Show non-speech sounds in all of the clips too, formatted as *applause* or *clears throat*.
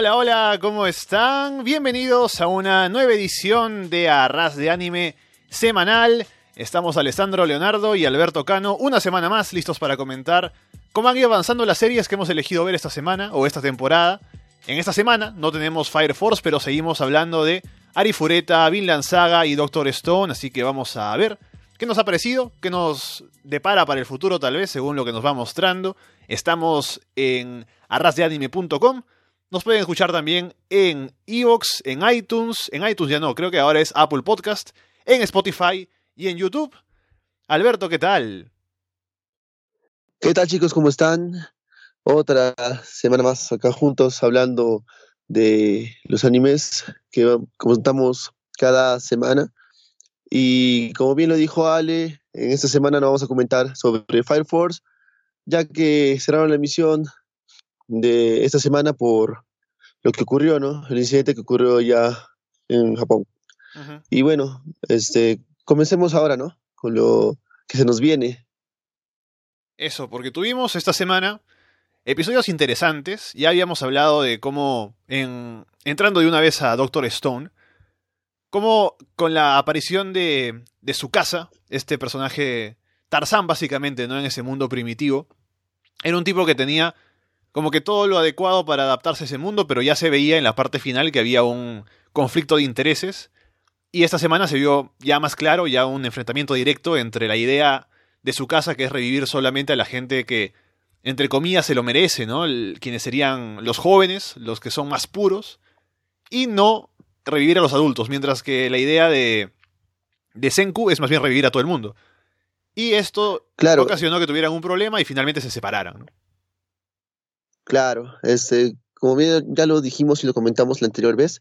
Hola, hola, ¿cómo están? Bienvenidos a una nueva edición de Arras de Anime semanal. Estamos Alessandro Leonardo y Alberto Cano, una semana más listos para comentar cómo han ido avanzando las series que hemos elegido ver esta semana o esta temporada. En esta semana no tenemos Fire Force, pero seguimos hablando de Arifureta, Vinland Saga y Doctor Stone, así que vamos a ver qué nos ha parecido, qué nos depara para el futuro tal vez, según lo que nos va mostrando. Estamos en arrasdeanime.com. Nos pueden escuchar también en Evox, en iTunes, en iTunes ya no, creo que ahora es Apple Podcast, en Spotify y en YouTube. Alberto, ¿qué tal? ¿Qué tal chicos? ¿Cómo están? Otra semana más acá juntos hablando de los animes que comentamos cada semana. Y como bien lo dijo Ale, en esta semana nos vamos a comentar sobre Fire Force, ya que cerraron la emisión de esta semana por lo que ocurrió, ¿no? El incidente que ocurrió ya en Japón. Y bueno, este, comencemos ahora, ¿no? Con lo que se nos viene. Eso, porque tuvimos esta semana episodios interesantes. Ya habíamos hablado de cómo, en, entrando de una vez a Doctor Stone, cómo con la aparición de, de su casa, este personaje Tarzán básicamente, ¿no? En ese mundo primitivo, era un tipo que tenía como que todo lo adecuado para adaptarse a ese mundo, pero ya se veía en la parte final que había un conflicto de intereses. Y esta semana se vio ya más claro, ya un enfrentamiento directo entre la idea de su casa, que es revivir solamente a la gente que, entre comillas, se lo merece, ¿no? quienes serían los jóvenes, los que son más puros, y no revivir a los adultos, mientras que la idea de, de Senku es más bien revivir a todo el mundo. Y esto claro. ocasionó que tuvieran un problema y finalmente se separaran. ¿no? Claro, este, como bien ya lo dijimos y lo comentamos la anterior vez,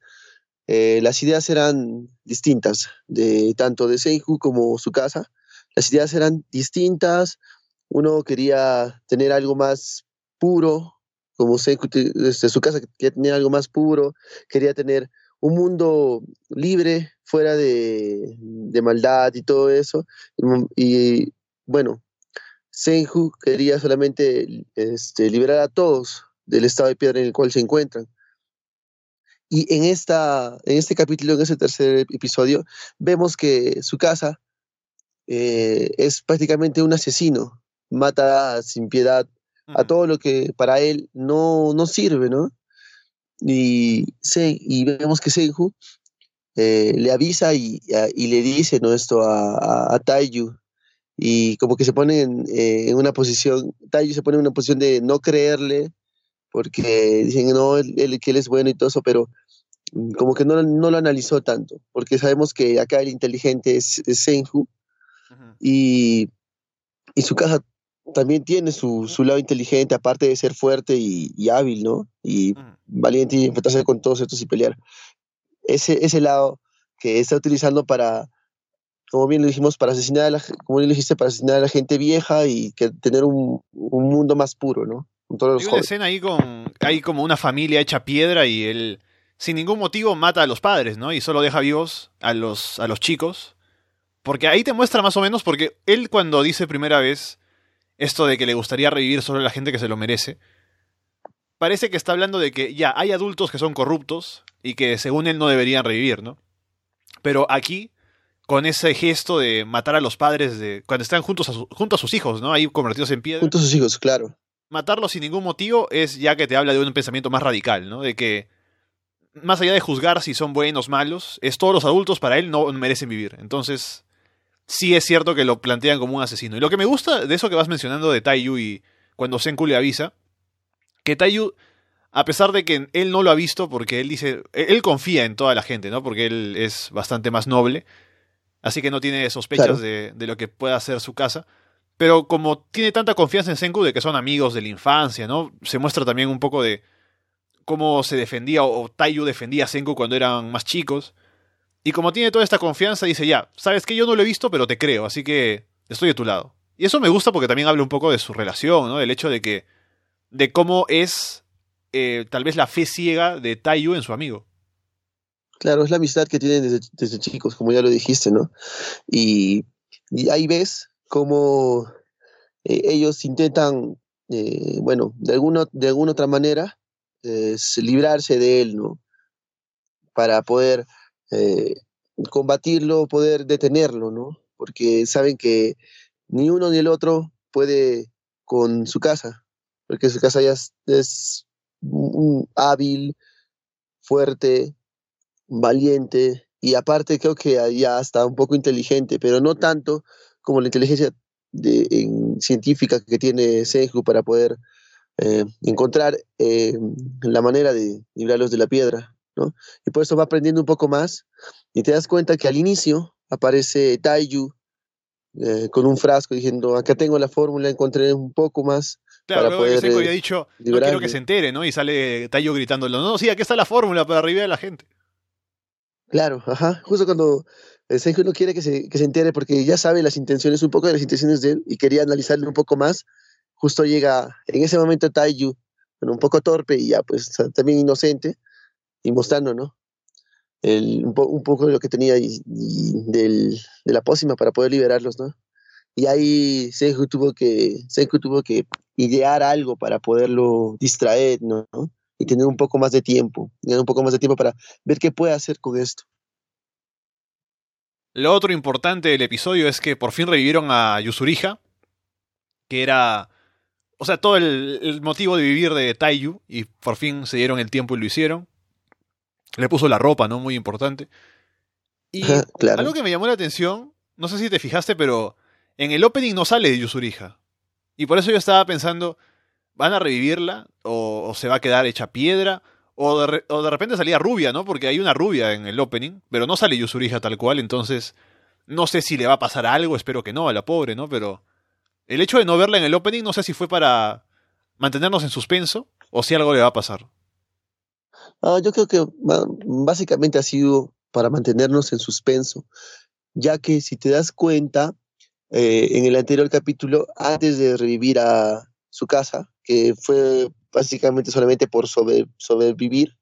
eh, las ideas eran distintas, de tanto de Senku como su casa. Las ideas eran distintas. Uno quería tener algo más puro, como Senku, desde su casa quería tener algo más puro, quería tener un mundo libre, fuera de, de maldad y todo eso. Y, y bueno, Senju quería solamente este, liberar a todos del estado de piedra en el cual se encuentran. Y en, esta, en este capítulo, en ese tercer episodio, vemos que su casa eh, es prácticamente un asesino, mata sin piedad a todo lo que para él no, no sirve, ¿no? Y, y vemos que Senju eh, le avisa y, y, le dice ¿no? esto a, a, a Taiyu, y como que se pone en, eh, en, una posición, Taiyu se pone en una posición de no creerle, porque dicen no, él, que él es bueno y todo eso, pero mm, como que no, no lo analizó tanto, porque sabemos que acá el inteligente es, es Senju, y, y, su casa también tiene su, su, lado inteligente, aparte de ser fuerte y, y hábil, ¿no? Y valiente y enfrentarse con todos estos y pelear. Ese, ese lado que está utilizando para, como bien lo dijimos, para asesinar a la, como bien lo dijiste, para asesinar a la gente vieja y que tener un, un mundo más puro, ¿no? Con todos los Hay una escena ahí con, hay como una familia hecha piedra y él, sin ningún motivo, mata a los padres, ¿no? Y solo deja vivos a los, a los chicos. Porque ahí te muestra más o menos, porque él cuando dice primera vez esto de que le gustaría revivir solo a la gente que se lo merece, parece que está hablando de que ya hay adultos que son corruptos y que según él no deberían revivir, ¿no? Pero aquí con ese gesto de matar a los padres de cuando están juntos a, su, junto a sus hijos, ¿no? Ahí convertidos en piedra. Junto a sus hijos, claro. Matarlos sin ningún motivo es ya que te habla de un pensamiento más radical, ¿no? De que más allá de juzgar si son buenos o malos, es todos los adultos para él no merecen vivir. Entonces, sí es cierto que lo plantean como un asesino. Y lo que me gusta de eso que vas mencionando de Taiyu y cuando Senku le avisa, que Taiyu, a pesar de que él no lo ha visto porque él dice, él confía en toda la gente, ¿no? Porque él es bastante más noble así que no tiene sospechas claro. de, de, lo que pueda hacer su casa. Pero como tiene tanta confianza en Senku de que son amigos de la infancia, ¿no? Se muestra también un poco de cómo se defendía o Taiyu defendía a Senku cuando eran más chicos. Y como tiene toda esta confianza, dice ya, sabes que yo no lo he visto, pero te creo, así que estoy de tu lado. Y eso me gusta porque también habla un poco de su relación, ¿no? Del hecho de que. de cómo es eh, tal vez la fe ciega de Taiyu en su amigo. Claro, es la amistad que tienen desde, chicos, como ya lo dijiste, ¿no? Y, ahí ves cómo eh, ellos intentan, eh, bueno, de alguna, de alguna otra manera, es librarse de él, ¿no? Para poder eh, combatirlo, poder detenerlo, ¿no? Porque saben que ni uno ni el otro puede con su casa, porque su casa ya es, hábil, fuerte, valiente y aparte creo que ya está un poco inteligente, pero no tanto como la inteligencia de, en, científica que tiene Senju para poder eh, encontrar eh, la manera de librarlos de la piedra, ¿no? Y por eso va aprendiendo un poco más y te das cuenta que al inicio aparece Taiyu eh, con un frasco diciendo, acá tengo la fórmula, encontré un poco más. Claro, para luego poder, que Senku eh, había dicho, no liberarme". quiero que se entere, ¿no? Y sale Tayo gritándolo, no, sí, aquí está la fórmula para arriba de la gente. Claro, ajá, justo cuando eh, Senju no quiere que se, que se entere porque ya sabe las intenciones, un poco de las intenciones de él y quería analizarle un poco más, justo llega en ese momento Taiyu, bueno, un poco torpe y ya pues también inocente y mostrando, ¿no? El, un, po- un poco de lo que tenía del, de la pócima para poder liberarlos, ¿no? Y ahí Senju tuvo que, Senju tuvo que idear algo para poderlo distraer, ¿no? Y tener un poco más de tiempo, tener un poco más de tiempo para ver qué puede hacer con esto. Lo otro importante del episodio es que por fin revivieron a Yusuriha, que era, o sea, todo el, el motivo de vivir de Taiyu, y por fin se dieron el tiempo y lo hicieron. Le puso la ropa, ¿no? Muy importante. Y claro. algo que me llamó la atención, no sé si te fijaste, pero en el opening no sale de Yusuriha. Y por eso yo estaba pensando, ¿van a revivirla? ¿O, se va a quedar hecha piedra? O de, repente salía rubia, ¿no? Porque hay una rubia en el opening, pero no sale Yusuriha tal cual, entonces no sé si le va a pasar algo, espero que no, a la pobre, ¿no? Pero el hecho de no verla en el opening no sé si fue para mantenernos en suspenso o si algo le va a pasar. Ah, yo creo que básicamente ha sido para mantenernos en suspenso, ya que si te das cuenta, eh, en el anterior capítulo, antes de revivir a su casa, que fue básicamente solamente por sobre- sobrevivir,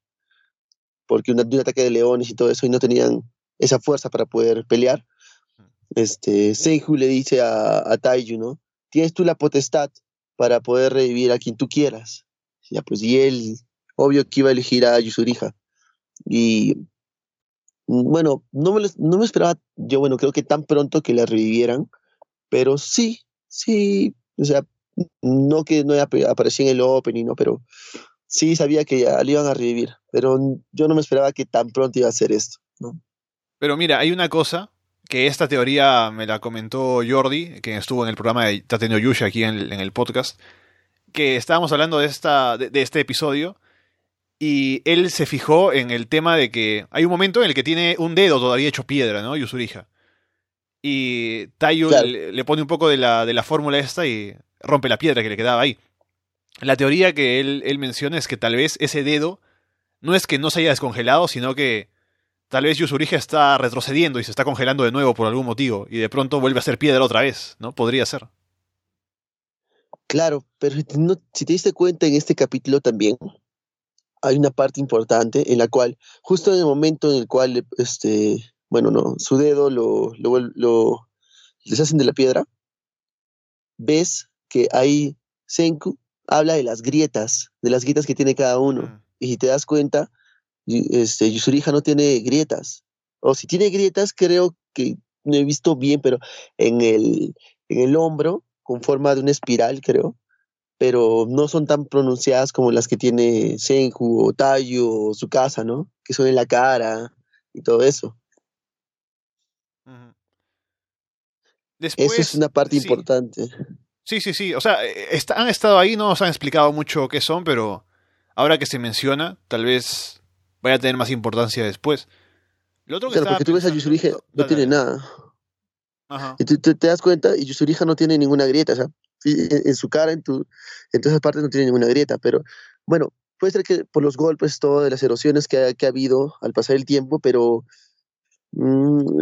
porque de un ataque de leones y todo eso, y no tenían esa fuerza para poder pelear, este, Senju le dice a, a Taiyu, ¿no? Tienes tú la potestad para poder revivir a quien tú quieras. Ya, pues, y él, obvio que iba a elegir a Yusuriha. Y bueno, no me, no me esperaba, yo bueno, creo que tan pronto que la revivieran, pero sí, sí, o sea, no que no ap- aparecía en el opening, ¿no? Pero sí sabía que ya la iban a revivir, pero yo no me esperaba que tan pronto iba a hacer esto, ¿no? Pero mira, hay una cosa que esta teoría me la comentó Jordi, que estuvo en el programa de Tateno Yusha aquí en el, podcast, que estábamos hablando de, esta, de, de este episodio, y él se fijó en el tema de que hay un momento en el que tiene un dedo todavía hecho piedra, ¿no? Yusuriha. Y Claro. le, le pone un poco de la, de la fórmula esta y rompe la piedra que le quedaba ahí. La teoría que él, él menciona es que tal vez ese dedo no es que no se haya descongelado, sino que tal vez Yusuriha está retrocediendo y se está congelando de nuevo por algún motivo y de pronto vuelve a ser piedra otra vez, ¿no? Podría ser. Claro, pero si te, no- si te diste cuenta en este capítulo también, hay una parte importante en la cual, justo en el momento en el cual, este, bueno, no, su dedo lo, lo, deshacen de la piedra, ves que ahí Senku habla de las grietas, de las grietas que tiene cada uno. Mm. Y si te das cuenta, este, Yusuriha no tiene grietas. O si tiene grietas, creo que no he visto bien, pero en el, en el hombro, con forma de una espiral, creo. Pero no son tan pronunciadas como las que tiene Senju o Taiyu o su casa, ¿no? Que son en la cara y todo eso. Después, eso es una parte sí. importante. Sí, sí, sí. O sea, eh, est- han estado ahí, no nos han explicado mucho qué son, pero ahora que se menciona, tal vez vaya a tener más importancia después. Lo otro que Claro, porque tú ves a Yusuriha, no Dale, tiene dale. nada. Ajá. Y tú, tú te das cuenta, y Yusuriha no tiene ninguna grieta, o sea, en, en su cara, en, tu, en todas esas partes no tiene ninguna grieta, pero bueno, puede ser que por los golpes, todo de las erosiones que ha, que ha habido al pasar el tiempo, pero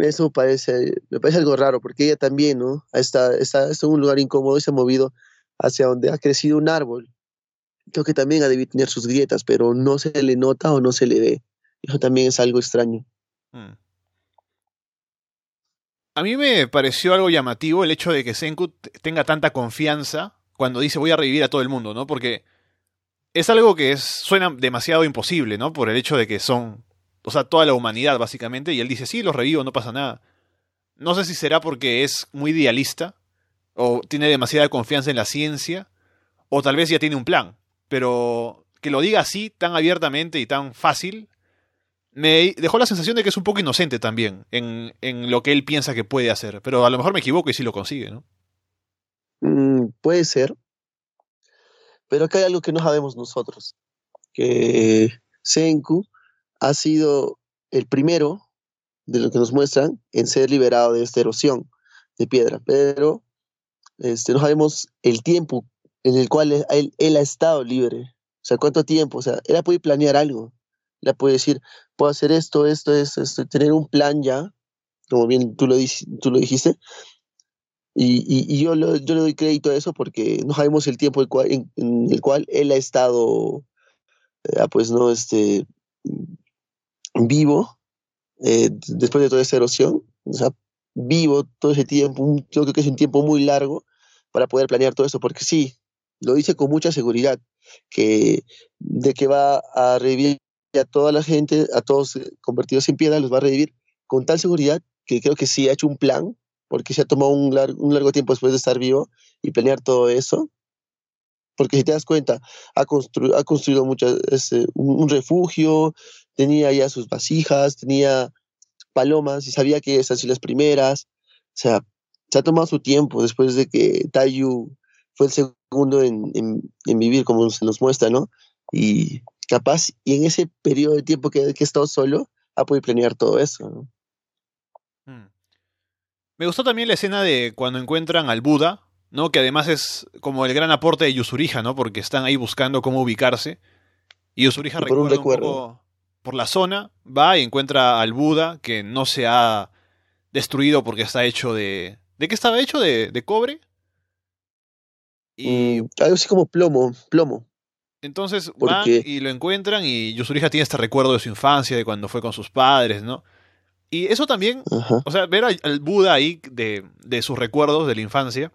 eso parece, me parece algo raro, porque ella también, ¿no? Está, está, en un lugar incómodo y se ha movido hacia donde ha crecido un árbol. Creo que también ha de tener sus grietas, pero no se le nota o no se le ve. Eso también es algo extraño. Mm. A mí me pareció algo llamativo el hecho de que Senku tenga tanta confianza cuando dice voy a revivir a todo el mundo, ¿no? Porque es algo que es, suena demasiado imposible, ¿no? Por el hecho de que son, o sea, toda la humanidad básicamente, y él dice, sí, los revivo, no pasa nada. No sé si será porque es muy idealista, o tiene demasiada confianza en la ciencia, o tal vez ya tiene un plan, pero que lo diga así, tan abiertamente y tan fácil, me dejó la sensación de que es un poco inocente también en, en lo que él piensa que puede hacer, pero a lo mejor me equivoco y sí lo consigue, ¿no? Mm, puede ser, pero acá hay algo que no sabemos nosotros, que Senku ha sido el primero de lo que nos muestran en ser liberado de esta erosión de piedra, pero este, no sabemos el tiempo en el cual él, él, ha estado libre, o sea, cuánto tiempo, o sea, él ha podido planear algo, él ha podido decir, puedo hacer esto, esto, esto, esto, tener un plan ya, como bien tú lo, dijiste, y, y, yo, yo le doy crédito a eso porque no sabemos el tiempo en, el cual él ha estado, eh, pues no, este, vivo eh, después de toda esa erosión, o sea, vivo todo ese tiempo, yo creo que es un tiempo muy largo para poder planear todo eso, porque sí, lo dice con mucha seguridad, que de que va a revivir a toda la gente, a todos eh, convertidos en piedra, los va a revivir con tal seguridad que creo que sí ha hecho un plan porque se ha tomado un, un largo tiempo después de estar vivo y planear todo eso. Porque si te das cuenta, ha, ha construido muchas, este, un, refugio, tenía ya sus vasijas, tenía palomas y sabía que esas son las primeras. O sea, se ha tomado su tiempo después de que Tayu fue el segundo en, en, vivir, como se nos muestra, ¿no? Y capaz, y en ese periodo de tiempo que, que ha estado solo, ha podido planear todo eso, ¿no? Hmm. Me gustó también la escena de cuando encuentran al Buda, ¿no? Que además es como el gran aporte de Yusurija, ¿no? Porque están ahí buscando cómo ubicarse. Y Yusurija recuerda un, poco por la zona, va y encuentra al Buda, que no se ha destruido porque está hecho de... ¿De qué estaba hecho? ¿De, de cobre? Y... Mm, algo así como plomo, plomo. Entonces van y lo encuentran y Yusurija tiene este recuerdo de su infancia, de cuando fue con sus padres, ¿no? Y eso también, o sea, ver al, Buda ahí de, de, sus recuerdos de la infancia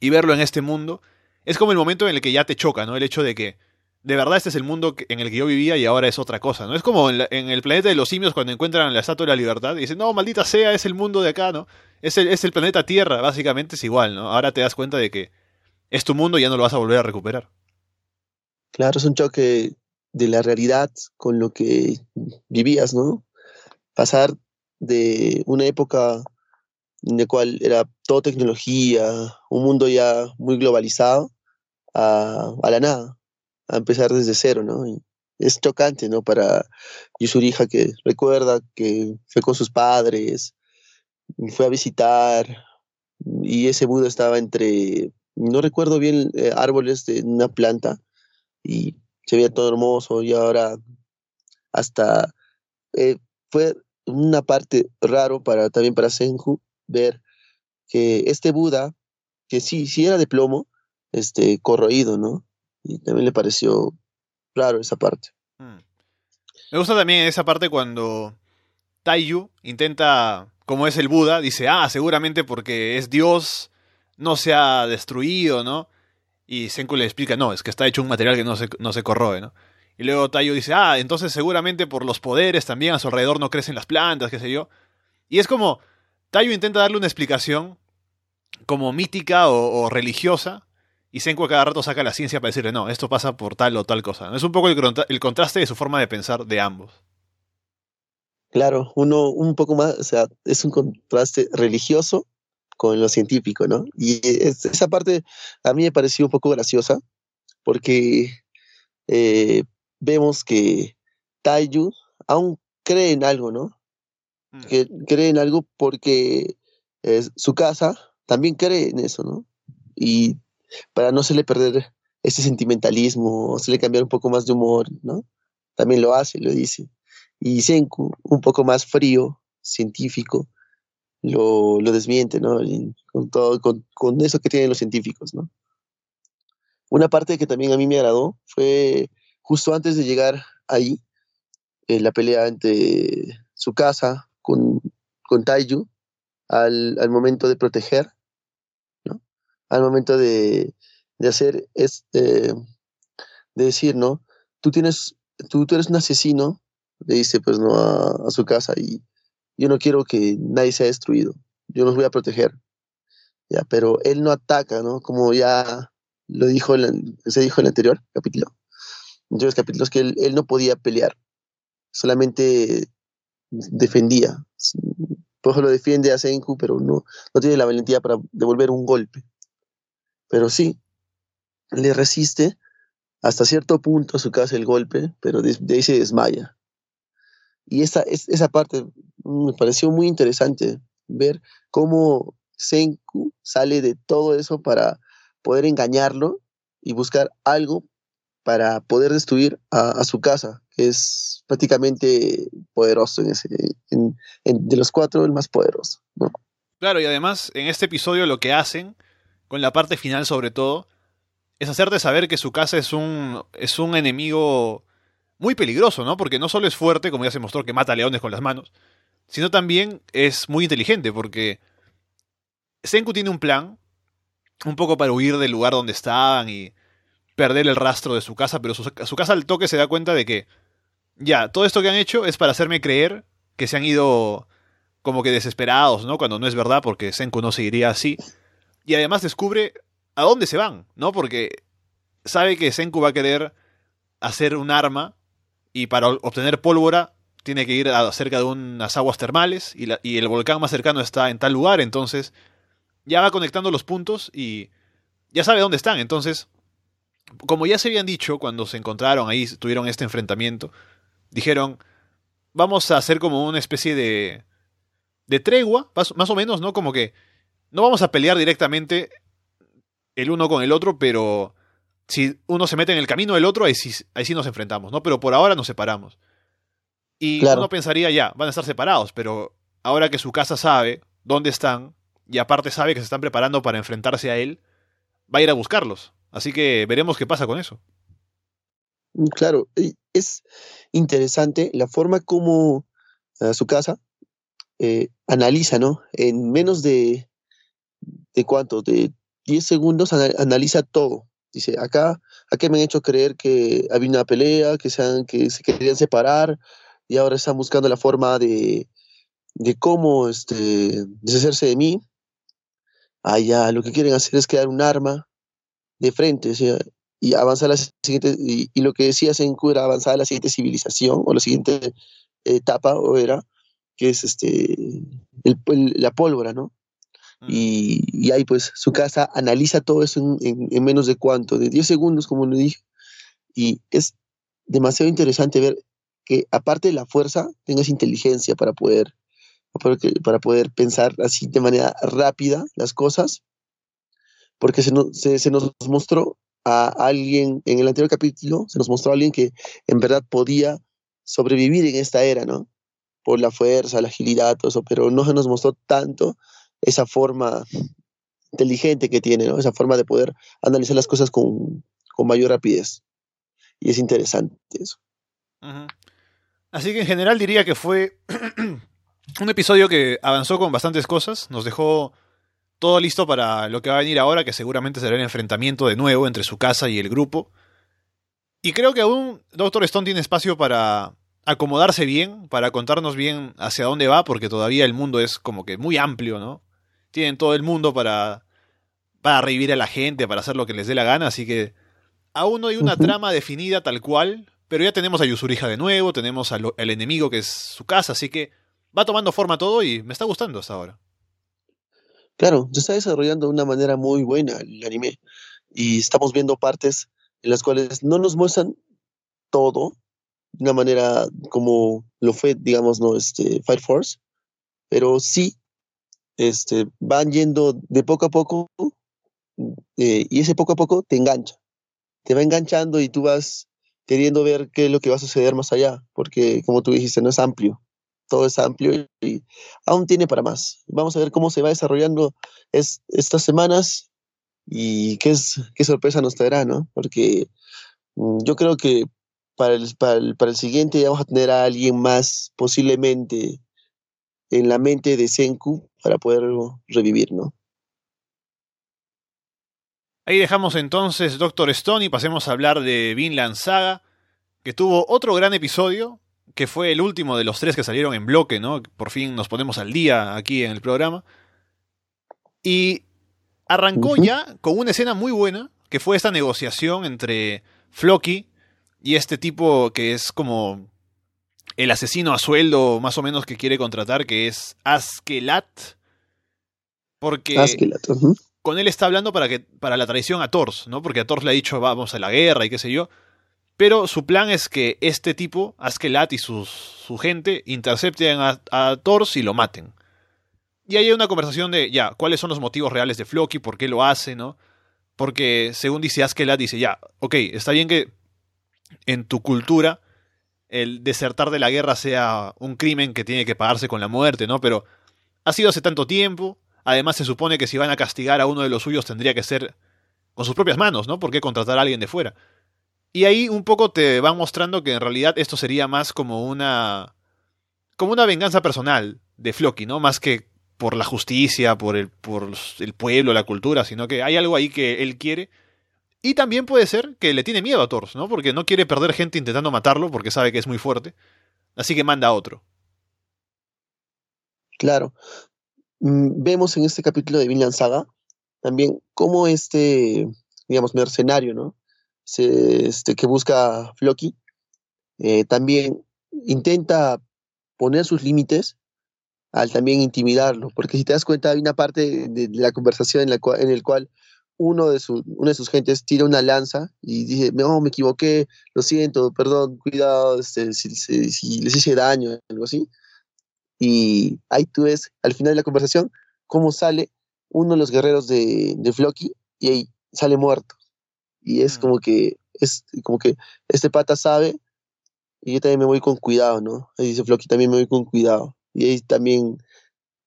y verlo en este mundo, es como el momento en el que ya te choca, ¿no? El hecho de que de verdad este es el mundo en el que yo vivía y ahora es otra cosa, ¿no? Es como en, el planeta de los simios cuando encuentran la Estatua de la Libertad y dicen, no, maldita sea, es el mundo de acá, ¿no? Es el, es el planeta Tierra, básicamente es igual, ¿no? Ahora te das cuenta de que es tu mundo y ya no lo vas a volver a recuperar. Claro, es un choque de la realidad con lo que vivías, ¿no? Pasar de una época en la cual era todo tecnología, un mundo ya muy globalizado, a, a la nada, a empezar desde cero, ¿no? Es chocante, ¿no? Para Yusurija que recuerda que fue con sus padres, fue a visitar, y ese Buda estaba entre, no recuerdo bien, eh, árboles de una planta, y se veía todo hermoso, y ahora hasta eh, fue una parte raro para también para Senju ver que este Buda, que sí, sí era de plomo, este, corroído, ¿no? Y también le pareció raro esa parte. Hmm. Me gusta también esa parte cuando Taiyu intenta, como es el Buda, dice, ah, seguramente porque es Dios, no se ha destruido, ¿no? Y Senku le explica, no, es que está hecho un material que no se, no se corroe, ¿no? Y luego Tayo dice, ah, entonces seguramente por los poderes también a su alrededor no crecen las plantas, qué sé yo. Y es como, Tayo intenta darle una explicación como mítica o, religiosa, y Senku a cada rato saca la ciencia para decirle, no, esto pasa por tal o tal cosa. Es un poco el, contraste de su forma de pensar de ambos. Claro, uno un poco más, o sea, es un contraste religioso con lo científico, ¿no? Y esa parte a mí me pareció un poco graciosa, porque eh, vemos que Taiyu aún cree en algo, ¿no? Mm. Que cree en algo porque su casa también cree en eso, ¿no? Y para no se le perder ese sentimentalismo, se le cambiar un poco más de humor, ¿no? También lo hace, lo dice. Y Senku, un poco más frío, científico, lo, lo desmiente, ¿no? con todo, con, con, eso que tienen los científicos, ¿no? Una parte que también a mí me agradó fue justo antes de llegar ahí, en la pelea entre su casa con, con Taiju, al, al momento de proteger. Al momento de, de hacer este, de decir, ¿no? Tú tienes, tú, eres un asesino, le dice pues no a, su casa y yo no quiero que nadie sea destruido, yo los voy a proteger. Ya, pero él no ataca, ¿no? Como ya lo dijo se dijo en el anterior capítulo. En los capítulos que él, él no podía pelear, solamente defendía. Por ejemplo, defiende a Senku, pero no, no tiene la valentía para devolver un golpe. Pero sí, le resiste hasta cierto punto a su casa el golpe, pero de, ahí se desmaya. Y esa, esa parte me pareció muy interesante, ver cómo Senku sale de todo eso para poder engañarlo y buscar algo para poder destruir a, su casa, que es prácticamente poderoso en ese, de los cuatro el más poderoso. Claro, y además en este episodio lo que hacen, con la parte final sobre todo, es hacerte saber que su casa es un, es un enemigo muy peligroso, ¿no? Porque no solo es fuerte, como ya se mostró, que mata leones con las manos, sino también es muy inteligente, porque Senku tiene un plan, un poco para huir del lugar donde estaban y perder el rastro de su casa, pero su, su casa al toque se da cuenta de que, ya, todo esto que han hecho es para hacerme creer que se han ido como que desesperados, ¿no? Cuando no es verdad, porque Senku no seguiría así. Y además descubre a dónde se van, ¿no? Porque sabe que Senku va a querer hacer un arma y para obtener pólvora tiene que ir a cerca de unas aguas termales y, y, el volcán más cercano está en tal lugar, entonces ya va conectando los puntos y ya sabe dónde están, entonces como ya se habían dicho cuando se encontraron ahí, tuvieron este enfrentamiento, dijeron, vamos a hacer como una especie de de tregua, más o menos, ¿no? Como que no vamos a pelear directamente el uno con el otro, pero si uno se mete en el camino del otro, ahí sí, ahí sí nos enfrentamos, ¿no? Pero por ahora nos separamos. Y uno pensaría, ya, van a estar separados, pero ahora que su casa sabe dónde están, y aparte sabe que se están preparando para enfrentarse a él, va a ir a buscarlos. Así que veremos qué pasa con eso. Mm, claro, es interesante la forma como eh, su casa eh, analiza, ¿no? En menos de, de cuánto, de 10 segundos analiza todo. Dice, acá, acá me han hecho creer que había una pelea, que, sean, que se querían separar y ahora están buscando la forma de, de cómo este, deshacerse de mí. Allá lo que quieren hacer es crear un arma de frente y avanzar a la siguiente, y, lo que decía Senku era avanzar a la siguiente civilización o la siguiente etapa o era, que es este, la pólvora, ¿no? Y, ahí pues su casa analiza todo eso en, menos de cuánto, de 10 segundos, como lo dije. Y es demasiado interesante ver que aparte de la fuerza, tengas inteligencia para poder, para poder pensar así de manera rápida las cosas. Porque se nos, se, nos mostró a alguien, en el anterior capítulo, se nos mostró a alguien que en verdad podía sobrevivir en esta era, ¿no? Por la fuerza, la agilidad, todo eso, pero no se nos mostró tanto esa forma inteligente que tiene, esa forma de poder analizar las cosas con, mayor rapidez. Y es interesante eso. Así que en general diría que fue *clears throat* un episodio que avanzó con bastantes cosas, nos dejó todo listo para lo que va a venir ahora, que seguramente será el enfrentamiento de nuevo entre su casa y el grupo. Y creo que aún Doctor Stone tiene espacio para acomodarse bien, para contarnos bien hacia dónde va, porque todavía el mundo es como que muy amplio, ¿no? Tienen todo el mundo para, para revivir a la gente, para hacer lo que les dé la gana, así que aún no hay una trama definida tal cual, pero ya tenemos a Yusurija de nuevo, tenemos al, enemigo que es su casa, así que va tomando forma todo y me está gustando hasta ahora. Claro, se está desarrollando de una manera muy buena el anime y estamos viendo partes en las cuales no nos muestran todo de una manera como lo fue, digamos, no este Fire Force, pero sí este, van yendo de poco a poco eh, y ese poco a poco te engancha. Te va enganchando y tú vas queriendo ver qué es lo que va a suceder más allá, porque como tú dijiste, no es amplio, todo es amplio y, aún tiene para más. Vamos a ver cómo se va desarrollando es, estas semanas y qué, es, qué sorpresa nos traerá, ¿no? Porque mm, yo creo que para el, para el, para el siguiente vamos a tener a alguien más posiblemente en la mente de Senku para poderlo revivir, ¿no? Ahí dejamos entonces Doctor Stone y pasemos a hablar de Vinland Saga, que tuvo otro gran episodio, que fue el último de los tres que salieron en bloque, ¿no? Por fin nos ponemos al día aquí en el programa. Y arrancó ya con una escena muy buena, que fue esta negociación entre Floki y este tipo que es como el asesino a sueldo más o menos que quiere contratar, que es Askelat. Porque con él está hablando para, que, para la traición a Thors, ¿no? Porque a Thors le ha dicho vamos a la guerra y qué sé yo. Pero su plan es que este tipo, Askelat y sus, su gente, intercepten a, a Thors y lo maten. Y hay una conversación de, ya, ¿cuáles son los motivos reales de Floki? ¿Por qué lo hace, no? Porque, según dice Askelat, dice, ya, ok, está bien que en tu cultura el desertar de la guerra sea un crimen que tiene que pagarse con la muerte, ¿no? Pero ha sido hace tanto tiempo, además se supone que si van a castigar a uno de los suyos tendría que ser con sus propias manos, ¿no? ¿Por qué contratar a alguien de fuera? Y ahí un poco te van mostrando que en realidad esto sería más como una como una venganza personal de Floki, ¿no? Más que por la justicia, por el, por el pueblo, la cultura, sino que hay algo ahí que él quiere. Y también puede ser que le tiene miedo a Thor, ¿no? Porque no quiere perder gente intentando matarlo, porque sabe que es muy fuerte. Así que manda a otro. Claro. Mm, vemos en este capítulo de Vinland Saga también cómo este, digamos, mercenario, ¿no? este, que busca Floki, eh, también intenta poner sus límites al también intimidarlo, porque si te das cuenta hay una parte de, la conversación en la en cual uno de, su, una de sus gentes tira una lanza y dice, no, me equivoqué, lo siento, perdón, cuidado, este, si, les hice daño, algo así. Y ahí tú ves, al final de la conversación, cómo sale uno de los guerreros de, de Floki y ahí sale muerto. Y es mm. como que, es como que este pata sabe y yo también me voy con cuidado, ¿no? Ahí dice Floki, también me voy con cuidado y ahí también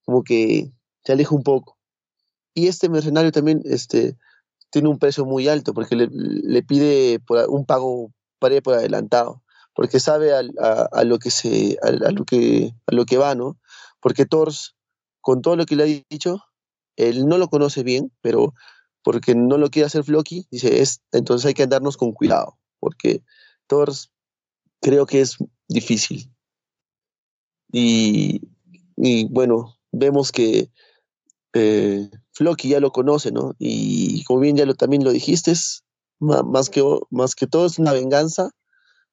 como que se aleja un poco. Y este mercenario también este, tiene un precio muy alto porque le, pide un pago para por adelantado, porque sabe a, lo que se a, lo que a lo que va, ¿no? Porque Thors con todo lo que le ha dicho, él no lo conoce bien, pero porque no lo quiere hacer Floki, dice, es, entonces hay que andarnos con cuidado, porque Thors creo que es difícil. Y, bueno, vemos que eh, Floki ya lo conoce, ¿no? Y como bien ya lo, también lo dijiste, más, que, más que todo es una venganza,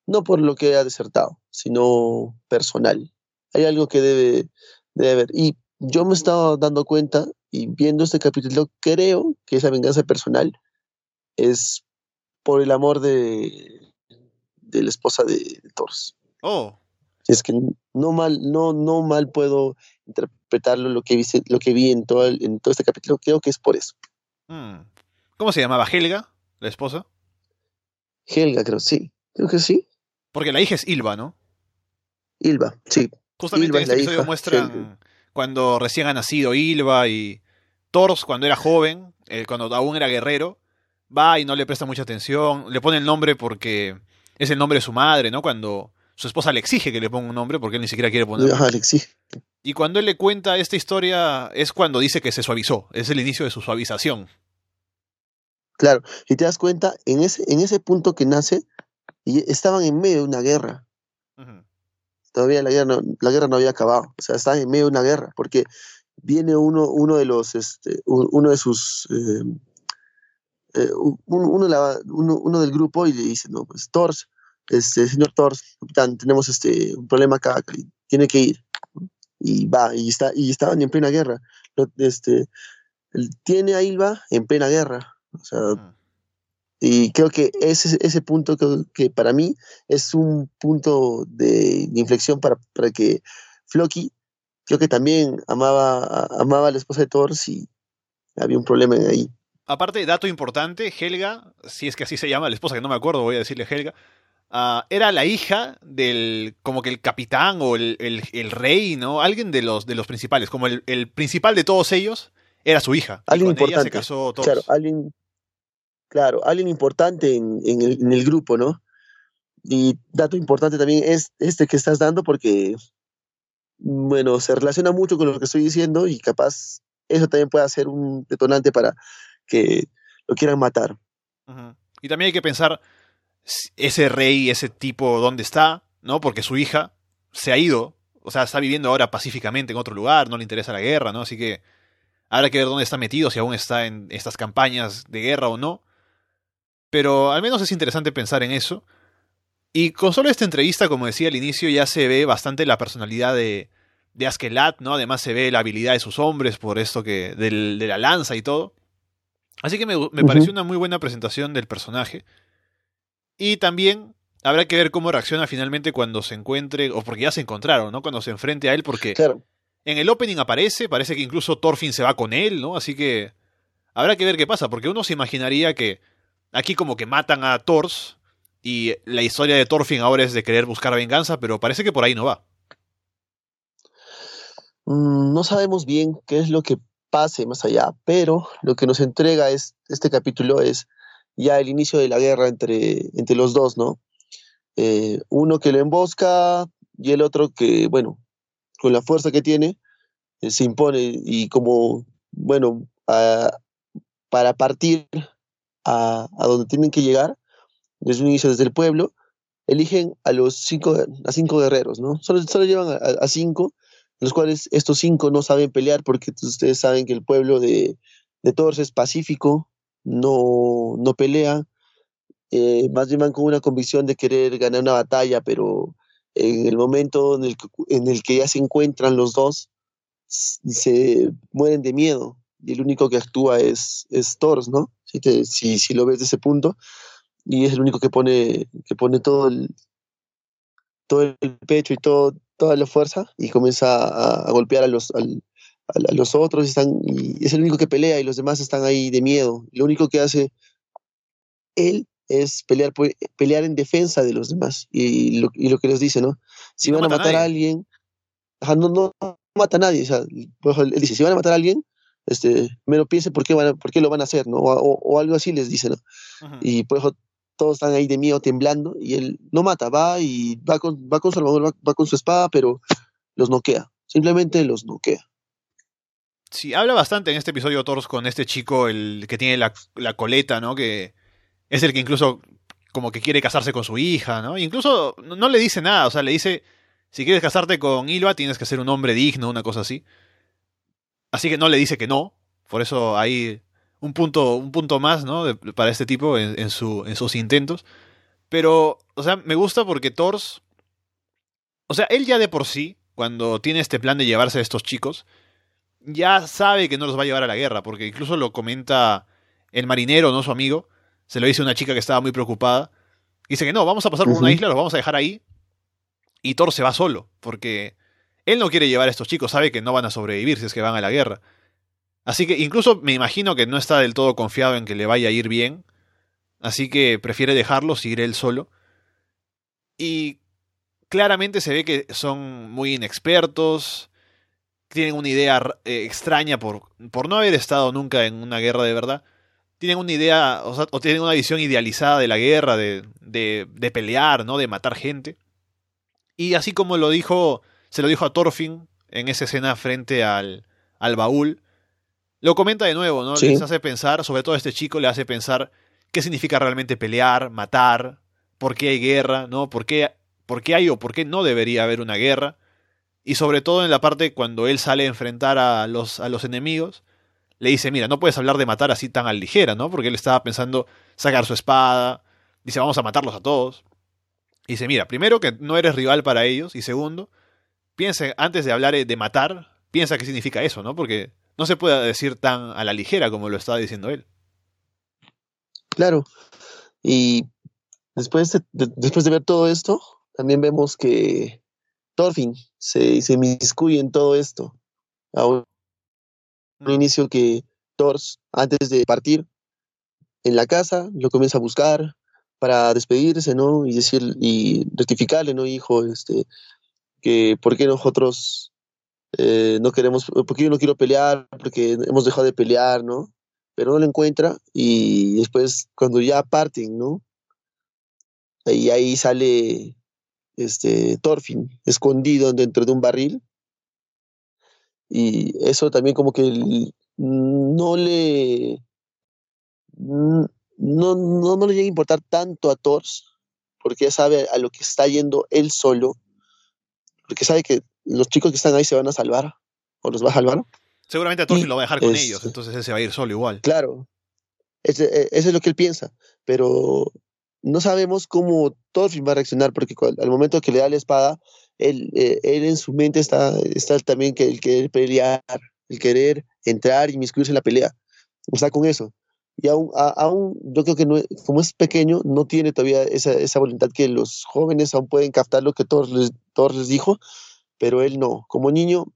no por lo que ha desertado, sino personal. Hay algo que debe, debe haber. Y yo me he estado dando cuenta y viendo este capítulo, creo que esa venganza personal es por el amor de, de la esposa de, de Thors. Oh, es que no mal, no, no mal puedo interpretarlo lo que vi, lo que vi en todo, en todo este capítulo, creo que es por eso. Hmm. ¿Cómo se llamaba? ¿Helga? ¿La esposa? Helga, creo, sí. Creo que sí. Porque la hija es Ilva, ¿no? Ilva, sí. Justamente en este episodio muestran cuando recién ha nacido Ilva y Thors, cuando era joven, eh, cuando aún era guerrero, va y no le presta mucha atención, le pone el nombre porque es el nombre de su madre, ¿no? Cuando su esposa le exige que le ponga un nombre porque él ni siquiera quiere ponerlo. Ajá, le exige. Y cuando él le cuenta esta historia es cuando dice que se suavizó, es el inicio de su suavización. Claro, si te das cuenta, en ese, en ese punto que nace, estaban en medio de una guerra. Todavía la guerra, no, la guerra no había acabado, o sea, estaban en medio de una guerra, porque viene uno, uno de los, este, uno de sus, eh, eh, uno, uno, uno, del grupo y le dice, no, pues Thors, este, señor Thor, capitán, tenemos este, un problema acá, tiene que ir. Y va, y, está, y estaban en plena guerra. Este, tiene a Ilva en plena guerra. O sea, mm. y creo que ese, ese punto que, que, para mí es un punto de, inflexión para, para, que Floki, creo que también amaba, amaba a la esposa de Thor y había un problema ahí. Aparte, dato importante, Helga, si es que así se llama, la esposa que no me acuerdo, voy a decirle Helga, Ah, era la hija del, como que el capitán o el, el, rey, ¿no? Alguien de los, de los principales, como el, el principal de todos ellos era su hija. Alguien importante. se casó Claro, alguien, claro, alguien importante en, en, el, en, el, grupo, ¿no? Y dato importante también es este que estás dando porque, bueno, se relaciona mucho con lo que estoy diciendo y capaz eso también puede ser un detonante para que lo quieran matar. Y también hay que pensar ese rey, ese tipo, dónde está, ¿no? Porque su hija se ha ido, o sea, está viviendo ahora pacíficamente en otro lugar, no le interesa la guerra, ¿no? Así que habrá que ver dónde está metido, si aún está en estas campañas de guerra o no. Pero al menos es interesante pensar en eso. Y con solo esta entrevista, como decía al inicio, ya se ve bastante la personalidad de, de Askelat, ¿no? Además se ve la habilidad de sus hombres por esto que. de la lanza y todo. Así que me, pareció una muy buena presentación del personaje. Y también habrá que ver cómo reacciona finalmente cuando se encuentre, o porque ya se encontraron, ¿no? Cuando se enfrente a él, porque en el opening aparece, parece que incluso Thorfinn se va con él, ¿no? Así que habrá que ver qué pasa, porque uno se imaginaría que aquí como que matan a Thors y la historia de Thorfinn ahora es de querer buscar venganza, pero parece que por ahí no va. Mm, no sabemos bien qué es lo que pase más allá, pero lo que nos entrega es, este capítulo es ya el inicio de la guerra entre, entre los dos, ¿no? Eh, uno que lo embosca y el otro que, bueno, con la fuerza que tiene, eh, se impone y como, bueno, para partir a, donde tienen que llegar, desde un inicio, desde el pueblo, eligen a los cinco, a cinco guerreros, ¿no? Solo, solo llevan a, a cinco los cuales estos cinco no saben pelear porque ustedes saben que el pueblo de, de Tors es pacífico, no, no pelea, eh, más bien van con una convicción de querer ganar una batalla, pero en el momento en el que, ya se encuentran los dos, se mueren de miedo y el único que actúa es, es Thor, ¿no? Si, si, si, lo ves de ese punto, y es el único que pone, que pone todo el, todo el pecho y todo, toda la fuerza y comienza a, golpear a los, a, los otros y, están, y es el único que pelea y los demás están ahí de miedo. Lo único que hace él es pelear, pelear en defensa de los demás y lo, y lo que les dice, ¿no? Si van a matar a, alguien, no, no, mata a nadie, o sea, él dice, si van a matar a alguien, este, menos piensen por qué, van por qué lo van a hacer, ¿no? O, algo así les dice, ¿no? Y por eso todos están ahí de miedo temblando y él no mata, va y va con, va con Salvador, va, con su espada, pero los noquea, simplemente los noquea. Sí, habla bastante en este episodio Thor con este chico, el que tiene la, la, coleta, ¿no? Que es el que incluso como que quiere casarse con su hija, ¿no? Incluso no le dice nada, o sea, le dice, si quieres casarte con Ilva tienes que ser un hombre digno, una cosa así. Así que no le dice que no, por eso ahí un punto, un punto más, ¿no? para este tipo en, su, en sus intentos. Pero, o sea, me gusta porque Thors. O sea, él ya de por sí, cuando tiene este plan de llevarse a estos chicos, ya sabe que no los va a llevar a la guerra, porque incluso lo comenta el marinero, ¿no? Su amigo. Se lo dice una chica que estaba muy preocupada. Dice que no, vamos a pasar por una isla, los vamos a dejar ahí. Y Thor se va solo, porque él no quiere llevar a estos chicos, sabe que no van a sobrevivir si es que van a la guerra. Así que incluso me imagino que no está del todo confiado en que le vaya a ir bien. Así que prefiere dejarlo, seguir él solo. Y claramente se ve que son muy inexpertos. Tienen una idea eh, extraña por, por no haber estado nunca en una guerra de verdad. Tienen una idea, o, tienen una visión idealizada de la guerra, de, de, de, pelear, ¿no? De matar gente. Y así como lo dijo, se lo dijo a Thorfinn en esa escena frente al, al baúl, lo comenta de nuevo, ¿no? Les hace pensar, sobre todo a este chico, le hace pensar qué significa realmente pelear, matar, por qué hay guerra, ¿no? ¿Por qué, por qué hay o por qué no debería haber una guerra? Y sobre todo en la parte cuando él sale a enfrentar a los, a los enemigos, le dice, mira, no puedes hablar de matar así tan a ligera, ¿no? Porque él estaba pensando sacar su espada, dice, vamos a matarlos a todos. Y dice, mira, primero que no eres rival para ellos, y segundo, piensa, antes de hablar de matar, piensa qué significa eso, ¿no? Porque no se puede decir tan a la ligera como lo estaba diciendo él. Claro. Y después de, después de ver todo esto, también vemos que Thorfinn se, se inmiscuye en todo esto. A un, inicio que Thors, antes de partir en la casa, lo comienza a buscar para despedirse, ¿no? Y decir, y rectificarle, ¿no, hijo? Este, que por qué nosotros eh, no queremos, porque yo no quiero pelear, porque hemos dejado de pelear, ¿no? Pero no lo encuentra y después cuando ya parten, ¿no? Y ahí sale este Thorfinn escondido dentro de un barril y eso también como que no le no, no, no le llega a importar tanto a Thor, porque ya sabe a lo que está yendo él solo, porque sabe que los chicos que están ahí se van a salvar, o los va a salvar. Seguramente a Thorfinn lo va a dejar con ellos, entonces él se va a ir solo igual. Claro, ese, e, eso es lo que él piensa, pero no sabemos cómo Thorfinn va a reaccionar, porque al momento que le da la espada, él, eh, él en su mente está, está también que el querer pelear, el querer entrar y inmiscuirse en la pelea. Está con eso. Y aún, aún yo creo que como es pequeño, no tiene todavía esa, esa voluntad que los jóvenes aún pueden captar lo que Thor les, les dijo, pero él no. Como niño,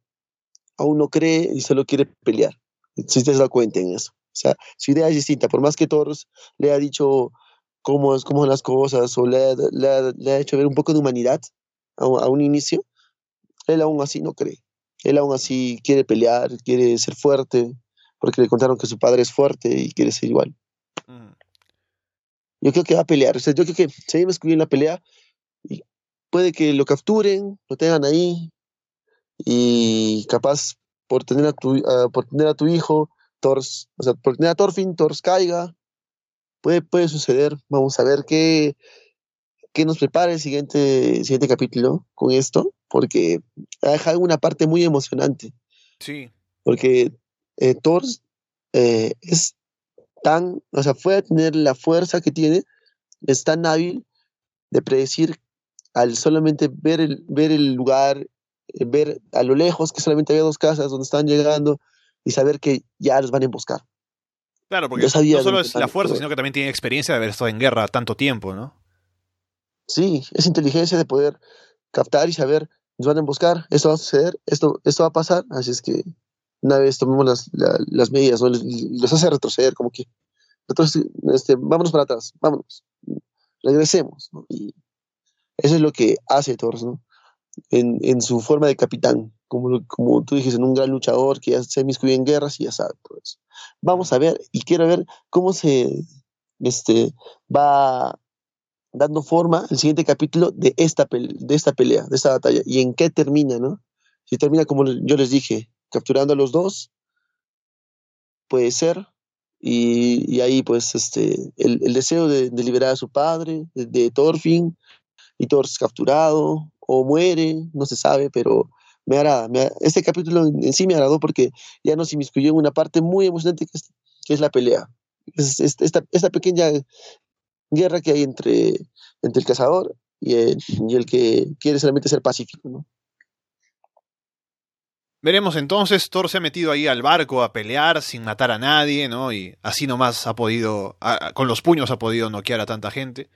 aún no cree y solo quiere pelear. Si te das cuenta en eso. O sea, su idea es distinta. Por más que Thor le ha dicho cómo, cómo son las cosas o le, le, le ha hecho ver un poco de humanidad, a, un inicio, él aún así no cree. Él aún así quiere pelear, quiere ser fuerte, porque le contaron que su padre es fuerte y quiere ser igual. Mm. Yo creo que va a pelear. O sea, yo creo que se va a en la pelea y puede que lo capturen, lo tengan ahí y capaz por tener a tu, por tener a tu hijo, Tors, o sea, por tener a Thorfinn, Tors caiga. Puede, puede suceder. Vamos a ver qué, que nos prepara el siguiente, siguiente capítulo con esto, porque ha dejado una parte muy emocionante. Sí. Porque eh, Thor eh, es tan, o sea, puede tener la fuerza que tiene, es tan hábil de predecir al solamente ver el, ver el lugar, eh, ver a lo lejos que solamente había dos casas donde están llegando y saber que ya los van a emboscar. Claro, porque no solo es la fuerza, sino que también tiene experiencia de haber estado en guerra tanto tiempo, ¿no? Sí, es inteligencia de poder captar y saber, nos van a emboscar, esto va a suceder, esto, esto va a pasar, así es que una vez tomemos las, las medidas, ¿no? los hace retroceder, como que nosotros, este, vámonos para atrás, vámonos, regresemos. Y eso es lo que hace Thor, ¿no? En, en, su forma de capitán, como, como tú dijiste, en un gran luchador que ya se miscuye en guerras y ya sabe todo eso. Vamos a ver, y quiero ver cómo se este, va dando forma el siguiente capítulo de esta, de esta pelea, de esta batalla, y en qué termina, ¿no? Si termina como yo les dije, capturando a los dos, puede ser, y, ahí pues este, el, deseo de, liberar a su padre, de, Thorfinn, y Thor es capturado, o muere, no se sabe, pero me hará, este capítulo en, sí me agradó porque ya nos inmiscuyó en una parte muy emocionante que es, es la pelea. esta, esta, pequeña guerra que hay entre, entre el cazador y el, y el que quiere solamente ser pacífico, ¿no? Veremos entonces, Thor se ha metido ahí al barco a pelear sin matar a nadie, ¿no? Y así nomás ha podido, con los puños ha podido noquear a tanta gente.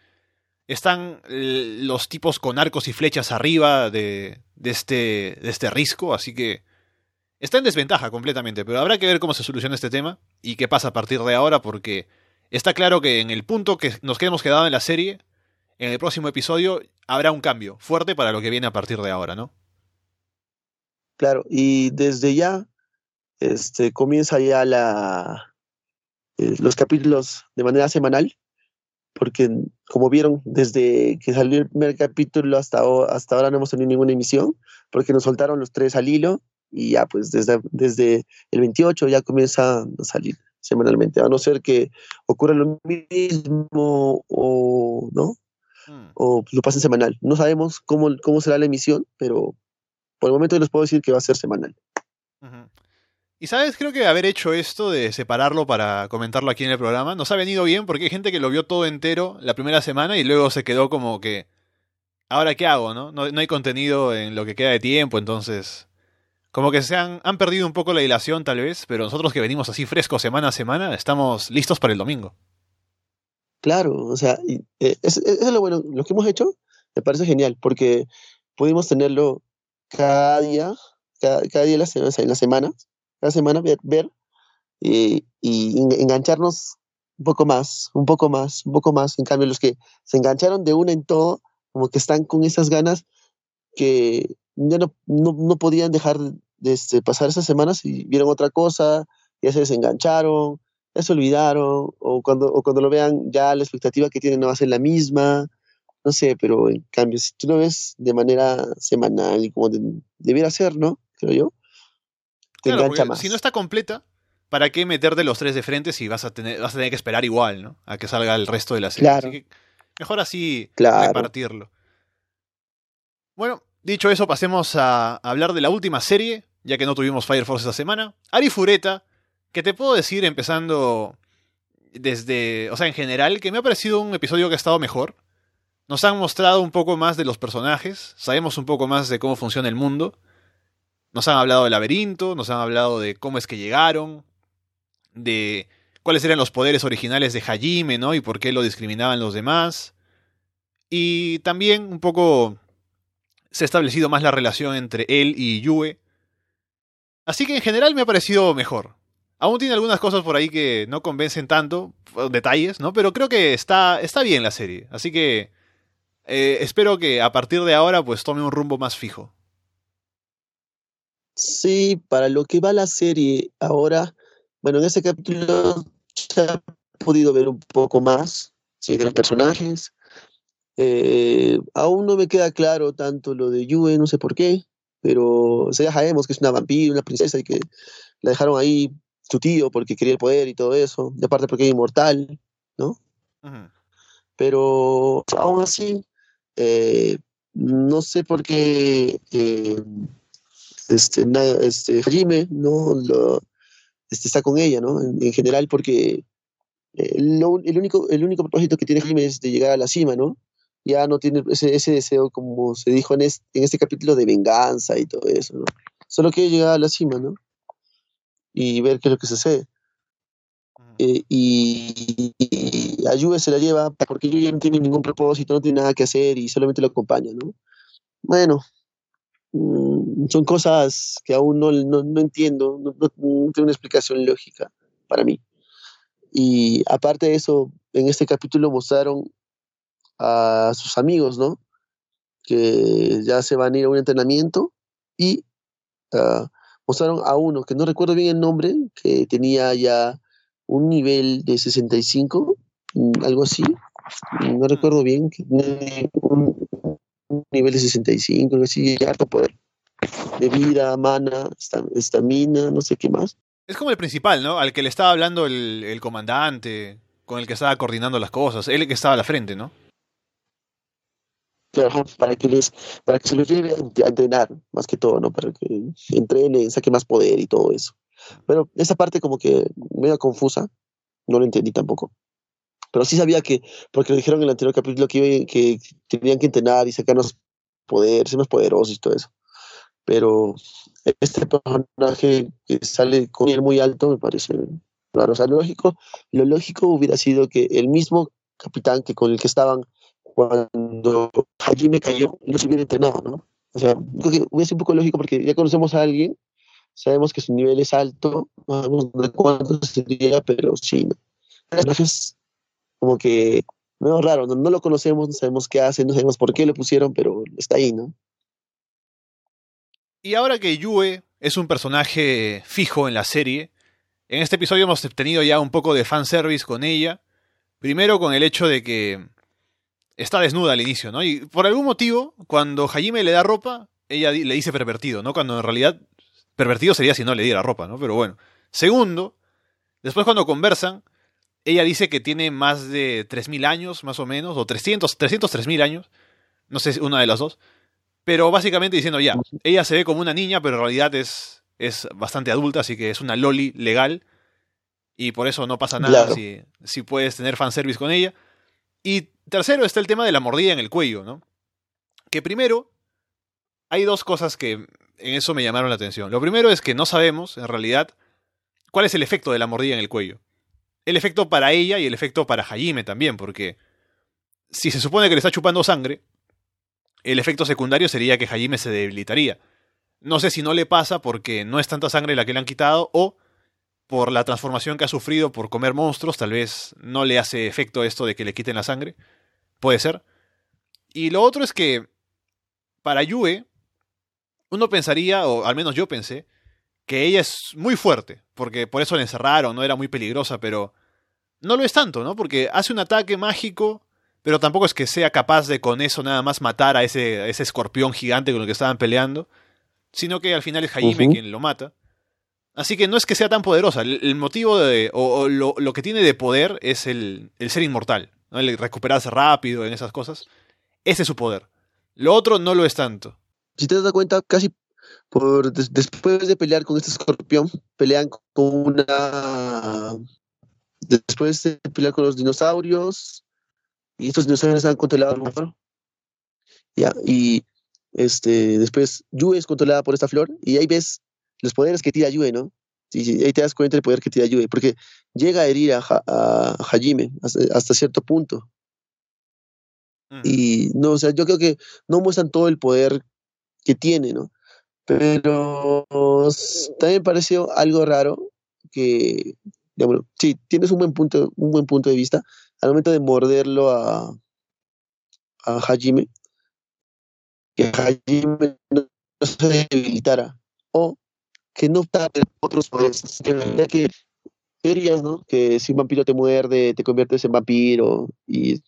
Están los tipos con arcos y flechas arriba de, de, este, de este risco, así que está en desventaja completamente, pero habrá que ver cómo se soluciona este tema y qué pasa a partir de ahora, porque Está claro que en el punto que nos quedamos quedado en la serie, en el próximo episodio habrá un cambio fuerte para lo que viene a partir de ahora, ¿no? Claro, y desde ya este, comienza ya la, eh, los capítulos de manera semanal, porque como vieron, desde que salió el primer capítulo hasta, hasta ahora no hemos tenido ninguna emisión, porque nos soltaron los tres al hilo y ya pues desde, desde el 28 ya comienza a salir semanalmente, a no ser que ocurra lo mismo o no, hmm. o lo pasen semanal. No sabemos cómo, cómo será la emisión, pero por el momento les puedo decir que va a ser semanal. Y sabes, creo que haber hecho esto de separarlo para comentarlo aquí en el programa nos ha venido bien porque hay gente que lo vio todo entero la primera semana y luego se quedó como que, ahora qué hago, ¿no? No, no hay contenido en lo que queda de tiempo, entonces como que se han, han perdido un poco la dilación tal vez, pero nosotros que venimos así frescos semana a semana, estamos listos para el domingo. Claro, o sea, eh, eso es, lo bueno, lo que hemos hecho me parece genial, porque pudimos tenerlo cada día, cada, día en la, semana, en la semana, cada semana ver, ver y, engancharnos un poco más, un poco más, un poco más. En cambio, los que se engancharon de una en todo, como que están con esas ganas que ya no, no, podían dejar de este, pasar esas semanas y vieron otra cosa, ya se desengancharon, ya se olvidaron, o cuando, o cuando lo vean ya la expectativa que tienen no va a ser la misma, no sé, pero en cambio, si tú lo ves de manera semanal y como debiera ser, ¿no? Creo yo, te engancha más. Si no está completa, ¿para qué meterte los tres de frente si vas a tener, vas a tener que esperar igual, ¿no? A que salga el resto de la serie. Claro. Así que mejor así Claro. repartirlo. Bueno, dicho eso, pasemos a hablar de la última serie, ya que no tuvimos Fire Force esta semana. Ari Fureta, que te puedo decir empezando desde, o sea, en general, que me ha parecido un episodio que ha estado mejor. Nos han mostrado un poco más de los personajes, sabemos un poco más de cómo funciona el mundo. Nos han hablado del laberinto, nos han hablado de cómo es que llegaron, de cuáles eran los poderes originales de Hajime, ¿no? Y por qué lo discriminaban los demás. Y también un poco se ha establecido más la relación entre él y Yue. Así que en general me ha parecido mejor. Aún tiene algunas cosas por ahí que no convencen tanto, detalles, ¿no? Pero creo que está, está bien la serie. Así que eh, espero que a partir de ahora pues tome un rumbo más fijo. Sí, para lo que va la serie ahora, bueno, en este capítulo se ha podido ver un poco más sí, de los personajes. Eh, aún no me queda claro tanto lo de Yue, no sé por qué, pero o sea, ya sabemos que es una vampira, una princesa y que la dejaron ahí su tío porque quería el poder y todo eso, y aparte porque es inmortal, ¿no? Pero aún así, eh, no sé por qué eh, este, na- este, Hajime no lo, este, está con ella, ¿no? En, en general, porque eh, lo- el, único, el único propósito que tiene Hajime es de llegar a la cima, ¿no? Ya no tiene ese, ese deseo, como se dijo en este, en este capítulo, de venganza y todo eso, ¿no? Solo quiere llegar a la cima, ¿no? Y ver qué es lo que sucede. Ujú. Eh, y, y a Juve se la lleva porque Juve no tiene ningún propósito, no tiene nada que hacer y solamente lo acompaña, ¿no? Bueno, mm, son cosas que aún no, no, no entiendo, no, no- tengo una explicación lógica para mí. Y aparte de eso, en este capítulo mostraron a sus amigos, ¿no? Que ya se van a ir a un entrenamiento y ah, mostraron a uno, que no recuerdo bien el nombre, que tenía ya un nivel de 65, mm, algo así, no recuerdo bien, un, un nivel de 65, algo así, harto poder de vida, mana, esta- estamina, no sé qué más. Es como el principal, ¿no? Al que le estaba hablando el, el comandante, con el que estaba coordinando las cosas, él el que estaba a la frente, ¿no? Claro, para que les, para que se los lleve a entrenar, más que todo, ¿no? Para que entrenen, saque más poder y todo eso. Pero esa parte como que medio confusa, no lo entendí tampoco. Pero sí sabía que, porque lo dijeron en el anterior capítulo que, que tenían que entrenar y sacarnos poder, ser más poderosos y todo eso. Pero este personaje que sale con él muy alto me parece raro. O sea, lo lógico, lo lógico hubiera sido que el mismo capitán que con el que estaban cuando Hajime cayó, los hubiera entrenado, ¿no? O sea, creo que hubiera sido un poco lógico porque ya conocemos a alguien, sabemos que su nivel es alto, no sabemos de cuánto sería, pero sí, ¿no? El personaje es como que medio raro, ¿no? no lo conocemos, no sabemos qué hace, no sabemos por qué lo pusieron, pero está ahí, ¿no? Y ahora que Yue es un personaje fijo en la serie, en este episodio hemos tenido ya un poco de fanservice con ella. Primero con el hecho de que está desnuda al inicio, ¿no? Y por algún motivo, cuando Hajime le da ropa, ella le dice pervertido, ¿no? Cuando en realidad pervertido sería si no le diera ropa, ¿no? Pero bueno. Segundo, después cuando conversan, ella dice que tiene más de 3.000 años, más o menos, o 300, 300 3.000 años. No sé, si una de las dos. Pero básicamente diciendo ya, ella se ve como una niña, pero en realidad es, es bastante adulta, así que es una loli legal. Y por eso no pasa nada Claro. si, si puedes tener fanservice con ella. Y tercero está el tema de la mordida en el cuello, ¿no? Que primero, hay dos cosas que en eso me llamaron la atención. Lo primero es que no sabemos, en realidad, cuál es el efecto de la mordida en el cuello. El efecto para ella y el efecto para Hajime también, porque si se supone que le está chupando sangre, el efecto secundario sería que Hajime se debilitaría. No sé si no le pasa porque no es tanta sangre la que le han quitado o por la transformación que ha sufrido por comer monstruos, tal vez no le hace efecto esto de que le quiten la sangre. Puede ser. Y lo otro es que para Yue, uno pensaría, o al menos yo pensé, que ella es muy fuerte, porque por eso la encerraron, no era muy peligrosa, pero no lo es tanto, ¿no? Porque hace un ataque mágico, pero tampoco es que sea capaz de con eso nada más matar a ese, a ese escorpión gigante con el que estaban peleando, sino que al final es Ujú. quien lo mata. Así que no es que sea tan poderosa. El, motivo de. o, lo, lo, que tiene de poder es el, el ser inmortal. ¿no? El recuperarse rápido en esas cosas. Ese es su poder. Lo otro no lo es tanto. Si te das cuenta, casi por después de pelear con este escorpión, pelean con una. Después de pelear con los dinosaurios, y estos dinosaurios están controlados por ya, y este, después Yue es controlada por esta flor, y ahí ves los poderes que tira Yue, ¿no? Y ahí te das cuenta del poder que tira Yue, porque llega a herir a, a, Hajime hasta, cierto punto. Y no, o sea, yo creo que no muestran todo el poder que tiene, ¿no? Pero también pareció algo raro que, digamos, sí, tienes un buen punto, un buen punto de vista. Al momento de morderlo a, a Hajime, que Hajime no se debilitara o que no tarde otros poderes. Que, que querías, ¿no? Que si un vampiro te muerde, te conviertes en vampiro y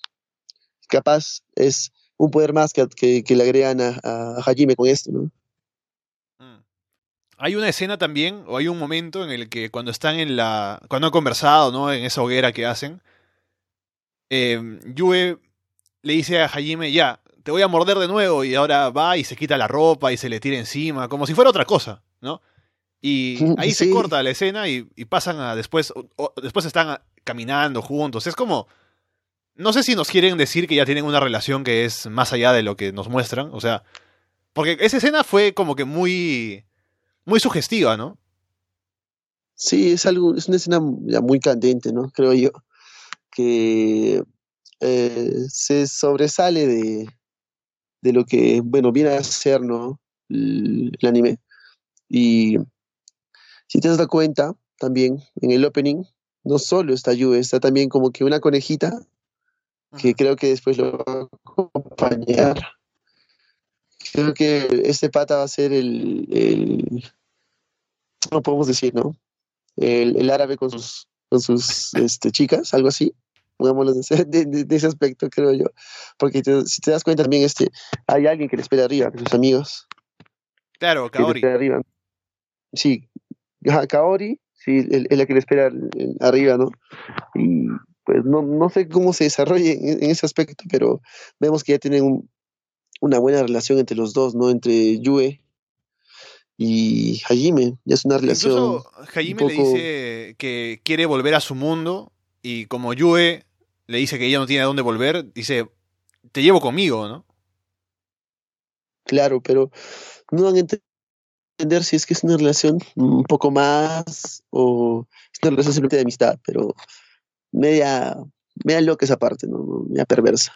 capaz es un poder más que, que, le agregan a, a, Hajime con esto, ¿no? Hay una escena también, o hay un momento en el que cuando están en la. cuando han conversado, ¿no? En esa hoguera que hacen. Eh, Yue le dice a Hajime, ya, te voy a morder de nuevo, y ahora va y se quita la ropa y se le tira encima, como si fuera otra cosa, ¿no? Y *laughs* ahí se corta la escena y, pasan a después, después están caminando juntos. Es como, no sé si nos quieren decir que ya tienen una relación que es más allá de lo que nos muestran, o sea, porque esa escena fue como que muy, muy sugestiva, ¿no? Sí, es algo, es una escena ya muy candente, ¿no? Creo yo, que eh, se sobresale de, de lo que, bueno, viene a ser, ¿no? El, el anime. Y si te das cuenta, también en el opening, no solo está Yue, está también como que una conejita que creo que después lo va a acompañar. Creo que este pata va a ser el, el no podemos decir, ¿no? El, el, árabe con sus, con sus este, chicas, algo así, de, de, de, ese aspecto, creo yo. Porque te, si te das cuenta también, este, hay alguien que le espera arriba, sus amigos. Claro, Kaori. arriba. Sí, Kaori, sí, es la que le espera arriba, ¿no? Y pues no, no sé cómo se desarrolle en, ese aspecto, pero vemos que ya tienen una buena relación entre los dos, ¿no? Entre Yue y Hajime, ya es una relación. Incluso Hajime le dice que quiere volver a su mundo y como Yue le dice que ella no tiene a dónde volver, dice, te llevo conmigo, ¿no? Claro, pero no van a entender si es que es una relación un poco más o es una relación simplemente de amistad, pero media, media loca esa parte, ¿no? Media perversa.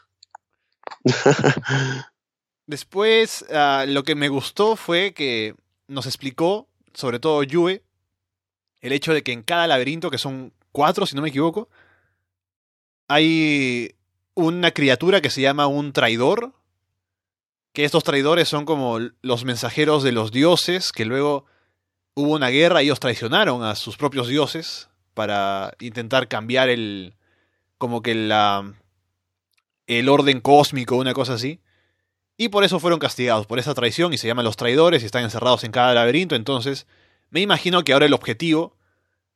*laughs* Después, uh, lo que me gustó fue que nos explicó, sobre todo Yue, el hecho de que en cada laberinto, que son cuatro, si no me equivoco, hay una criatura que se llama un traidor, que estos traidores son como los mensajeros de los dioses, que luego hubo una guerra y ellos traicionaron a sus propios dioses para intentar cambiar el como que la el orden cósmico, una cosa así. Y por eso fueron castigados, por esa traición, y se llaman los traidores, y están encerrados en cada laberinto. Entonces, me imagino que ahora el objetivo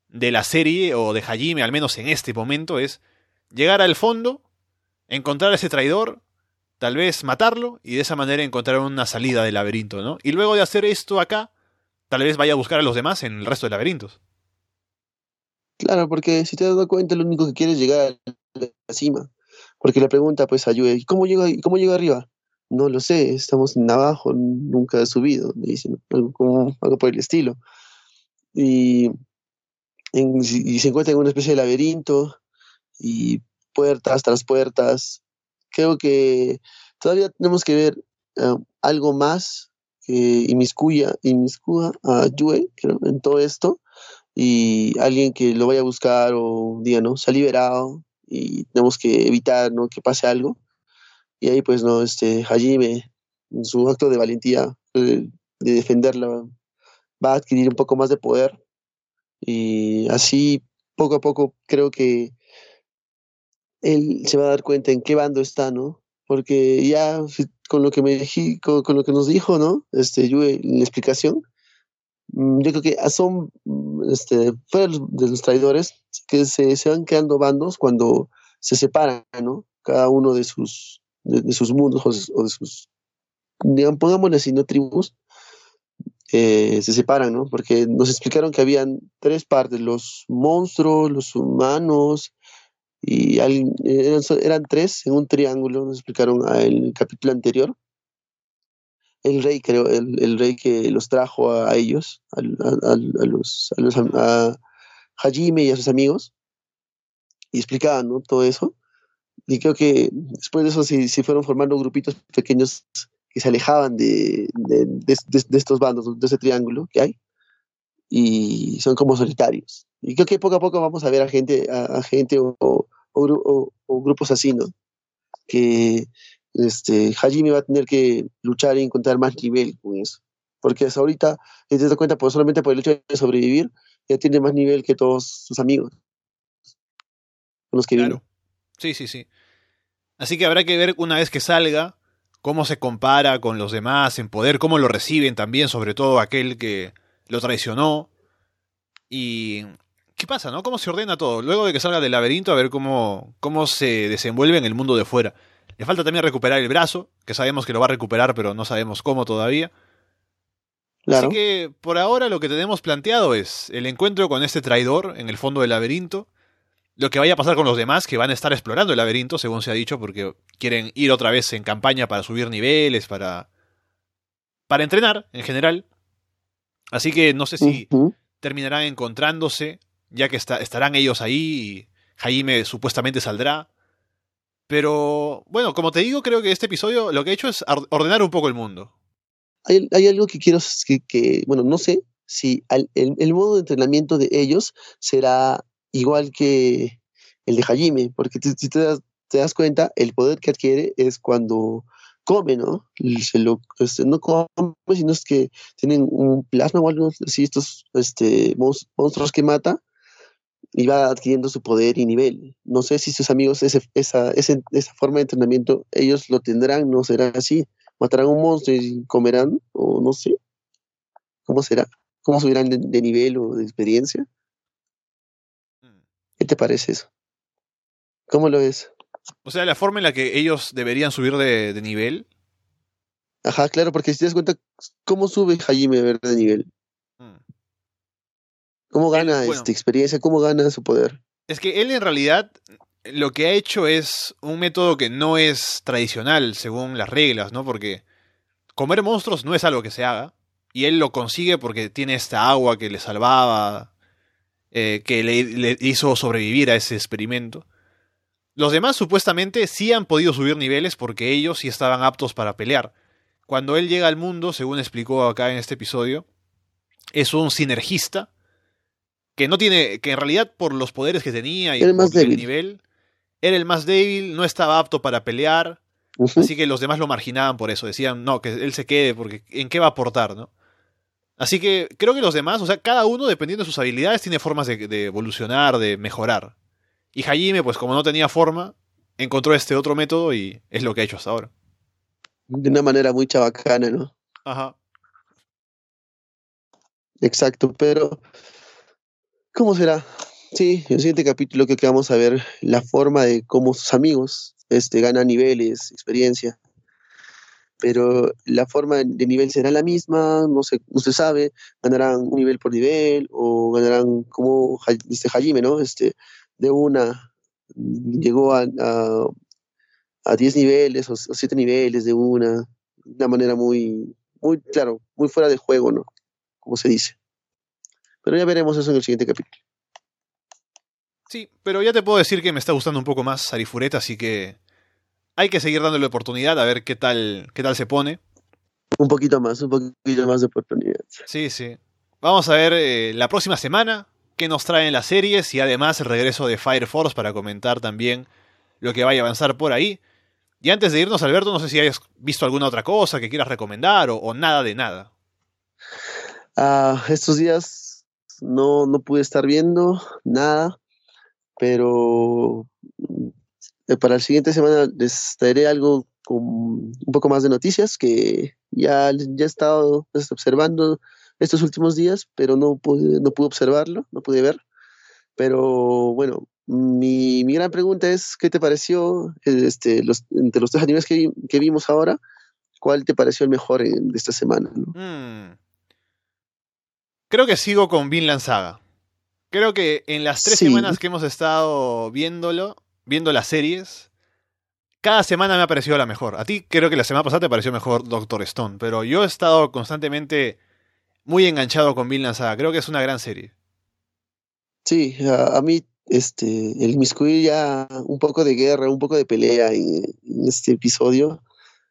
de la serie, o de Hajime, al menos en este momento, es llegar al fondo, encontrar a ese traidor, tal vez matarlo y de esa manera encontrar una salida del laberinto, ¿no? Y luego de hacer esto acá, tal vez vaya a buscar a los demás en el resto de laberintos. Claro, porque si te das cuenta, lo único que quiere es llegar a la cima. Porque le pregunta pues a Yue, ¿cómo llego, cómo llego arriba? No lo sé, estamos en abajo, nunca he subido, le dicen, algo, como, algo por el estilo. Y, se encuentra en una especie de laberinto y puertas tras puertas, creo que todavía tenemos que ver uh, algo más que inmiscuya, a Yue creo, en todo esto y alguien que lo vaya a buscar o diga, ¿no? Se ha liberado y tenemos que evitar, ¿no? Que pase algo. Y ahí, pues, ¿no? Este, Hajime, en su acto de valentía de, de defenderla, va a adquirir un poco más de poder y así, poco a poco, creo que él se va a dar cuenta en qué bando está, ¿no? Porque ya con lo que me con, con, lo que nos dijo, ¿no? Este Yue en la explicación, mm, yo creo que son, mm, este, fuera de los traidores, que se, se van quedando bandos cuando se separan, ¿no? Cada uno de sus, de, sus mundos o de, sus, digamos, pongámosle así, ¿no? Tribus, eh, se separan, ¿no? Porque nos explicaron que habían tres partes, los monstruos, los humanos, y eran, eran, tres en un triángulo, nos explicaron en el capítulo anterior. El rey, creo, el, rey que los trajo a, ellos, a, los, a, los, a Hajime y a sus amigos, y explicaban ¿no? todo eso. Y creo que después de eso se, se fueron formando grupitos pequeños que se alejaban de, de, de, estos bandos, de ese triángulo que hay, y son como solitarios. Y creo que poco a poco vamos a ver a gente, a, gente o, o, o, grupos así, ¿no? Que este, Hajime va a tener que luchar y encontrar más nivel con eso. Porque hasta ahorita, te das cuenta, pues solamente por el hecho de sobrevivir, ya tiene más nivel que todos sus amigos. Con los que claro. Sí, sí, sí. Así que habrá que ver una vez que salga cómo se compara con los demás en poder, cómo lo reciben también, sobre todo aquel que lo traicionó. Y qué pasa, ¿no? ¿Cómo se ordena todo? Luego de que salga del laberinto, a ver cómo, cómo se desenvuelve en el mundo de fuera. Le falta también recuperar el brazo, que sabemos que lo va a recuperar, pero no sabemos cómo todavía. Así que por ahora lo que tenemos planteado es el encuentro con este traidor en el fondo del laberinto, lo que vaya a pasar con los demás que van a estar explorando el laberinto, según se ha dicho, porque quieren ir otra vez en campaña para subir niveles, para para entrenar en general. Así que no sé si terminarán encontrándose, ya que estarán ellos ahí y Jaime supuestamente saldrá. Pero bueno, como te digo, creo que este episodio lo que ha hecho es ordenar un poco el mundo. Hay, algo que quiero que, bueno, no sé si el, modo de entrenamiento de ellos será igual que el de Hajime, porque si te das, te das cuenta, el poder que adquiere es cuando come, ¿no? Se lo, este, no come, sino es que tienen un plasma o algo así, estos este, monstruos que mata, y va adquiriendo su poder y nivel. No sé si sus amigos, esa, esa forma de entrenamiento, ellos lo tendrán, no será así. Matarán un monstruo y comerán, o no sé. ¿Cómo será? ¿Cómo subirán de nivel o de experiencia? ¿Qué te parece eso? ¿Cómo lo ves? O sea, la forma en la que ellos deberían subir de, nivel. Ajá, claro, porque si te das cuenta, ¿cómo sube Jaime de nivel? Mm. ¿Cómo gana esta experiencia? ¿Cómo gana su poder? Es que él en realidad lo que ha hecho es un método que no es tradicional según las reglas, ¿no? Porque comer monstruos no es algo que se haga. Y él lo consigue porque tiene esta agua que le salvaba eh, que le, hizo sobrevivir a ese experimento. Los demás supuestamente sí han podido subir niveles porque ellos sí estaban aptos para pelear. Cuando él llega al mundo, según explicó acá en este episodio, es un sinergista que no tiene, que en realidad por los poderes que tenía y el, por el nivel, era el más débil, no estaba apto para pelear, así que los demás lo marginaban por eso, decían, no, que él se quede porque ¿en qué va a aportar, no? Así que creo que los demás, o sea, cada uno, dependiendo de sus habilidades, tiene formas de, evolucionar, de mejorar. Y Hajime, pues como no tenía forma, encontró este otro método y es lo que ha hecho hasta ahora. De una manera muy chabacana, ¿no? Ajá. Exacto, pero ¿cómo será? Sí, en el siguiente capítulo creo que vamos a ver la forma de cómo sus amigos este, ganan niveles, experiencia pero la forma de nivel será la misma, no se, no se sabe, ganarán un nivel por nivel o ganarán como este Hajime, ¿no? Este, de una llegó a, a, 10 niveles o 7 niveles de una, de una manera muy, muy, claro, muy fuera de juego, ¿no? Como se dice. Pero ya veremos eso en el siguiente capítulo. Sí, pero ya te puedo decir que me está gustando un poco más Sarifureta, así que hay que seguir dándole oportunidad a ver qué tal, qué tal se pone. Un poquito más, un poquito más de oportunidad. Sí, sí. Vamos a ver eh, la próxima semana qué nos traen las series y además el regreso de Fire Force para comentar también lo que vaya a avanzar por ahí. Y antes de irnos, Alberto, no sé si hayas visto alguna otra cosa que quieras recomendar o, nada de nada. Ah, estos días no, no pude estar viendo nada, pero para la siguiente semana les traeré algo con un poco más de noticias que ya, ya he estado observando estos últimos días, pero no pude, no pude observarlo, no pude ver. Pero bueno, mi, mi gran pregunta es, ¿qué te pareció este, los, entre los tres animes que, que vimos ahora? ¿Cuál te pareció el mejor de esta semana? ¿no? Mm. Creo que sigo con Vinland Saga. Creo que en las tres Sí. semanas que hemos estado viéndolo, viendo las series, cada semana me ha parecido la mejor. A ti creo que la semana pasada te pareció mejor Doctor Stone, pero yo he estado constantemente muy enganchado con Vinland Saga. Creo que es una gran serie. Sí, a, mí este, el inmiscuir ya un poco de guerra, un poco de pelea en, en este episodio,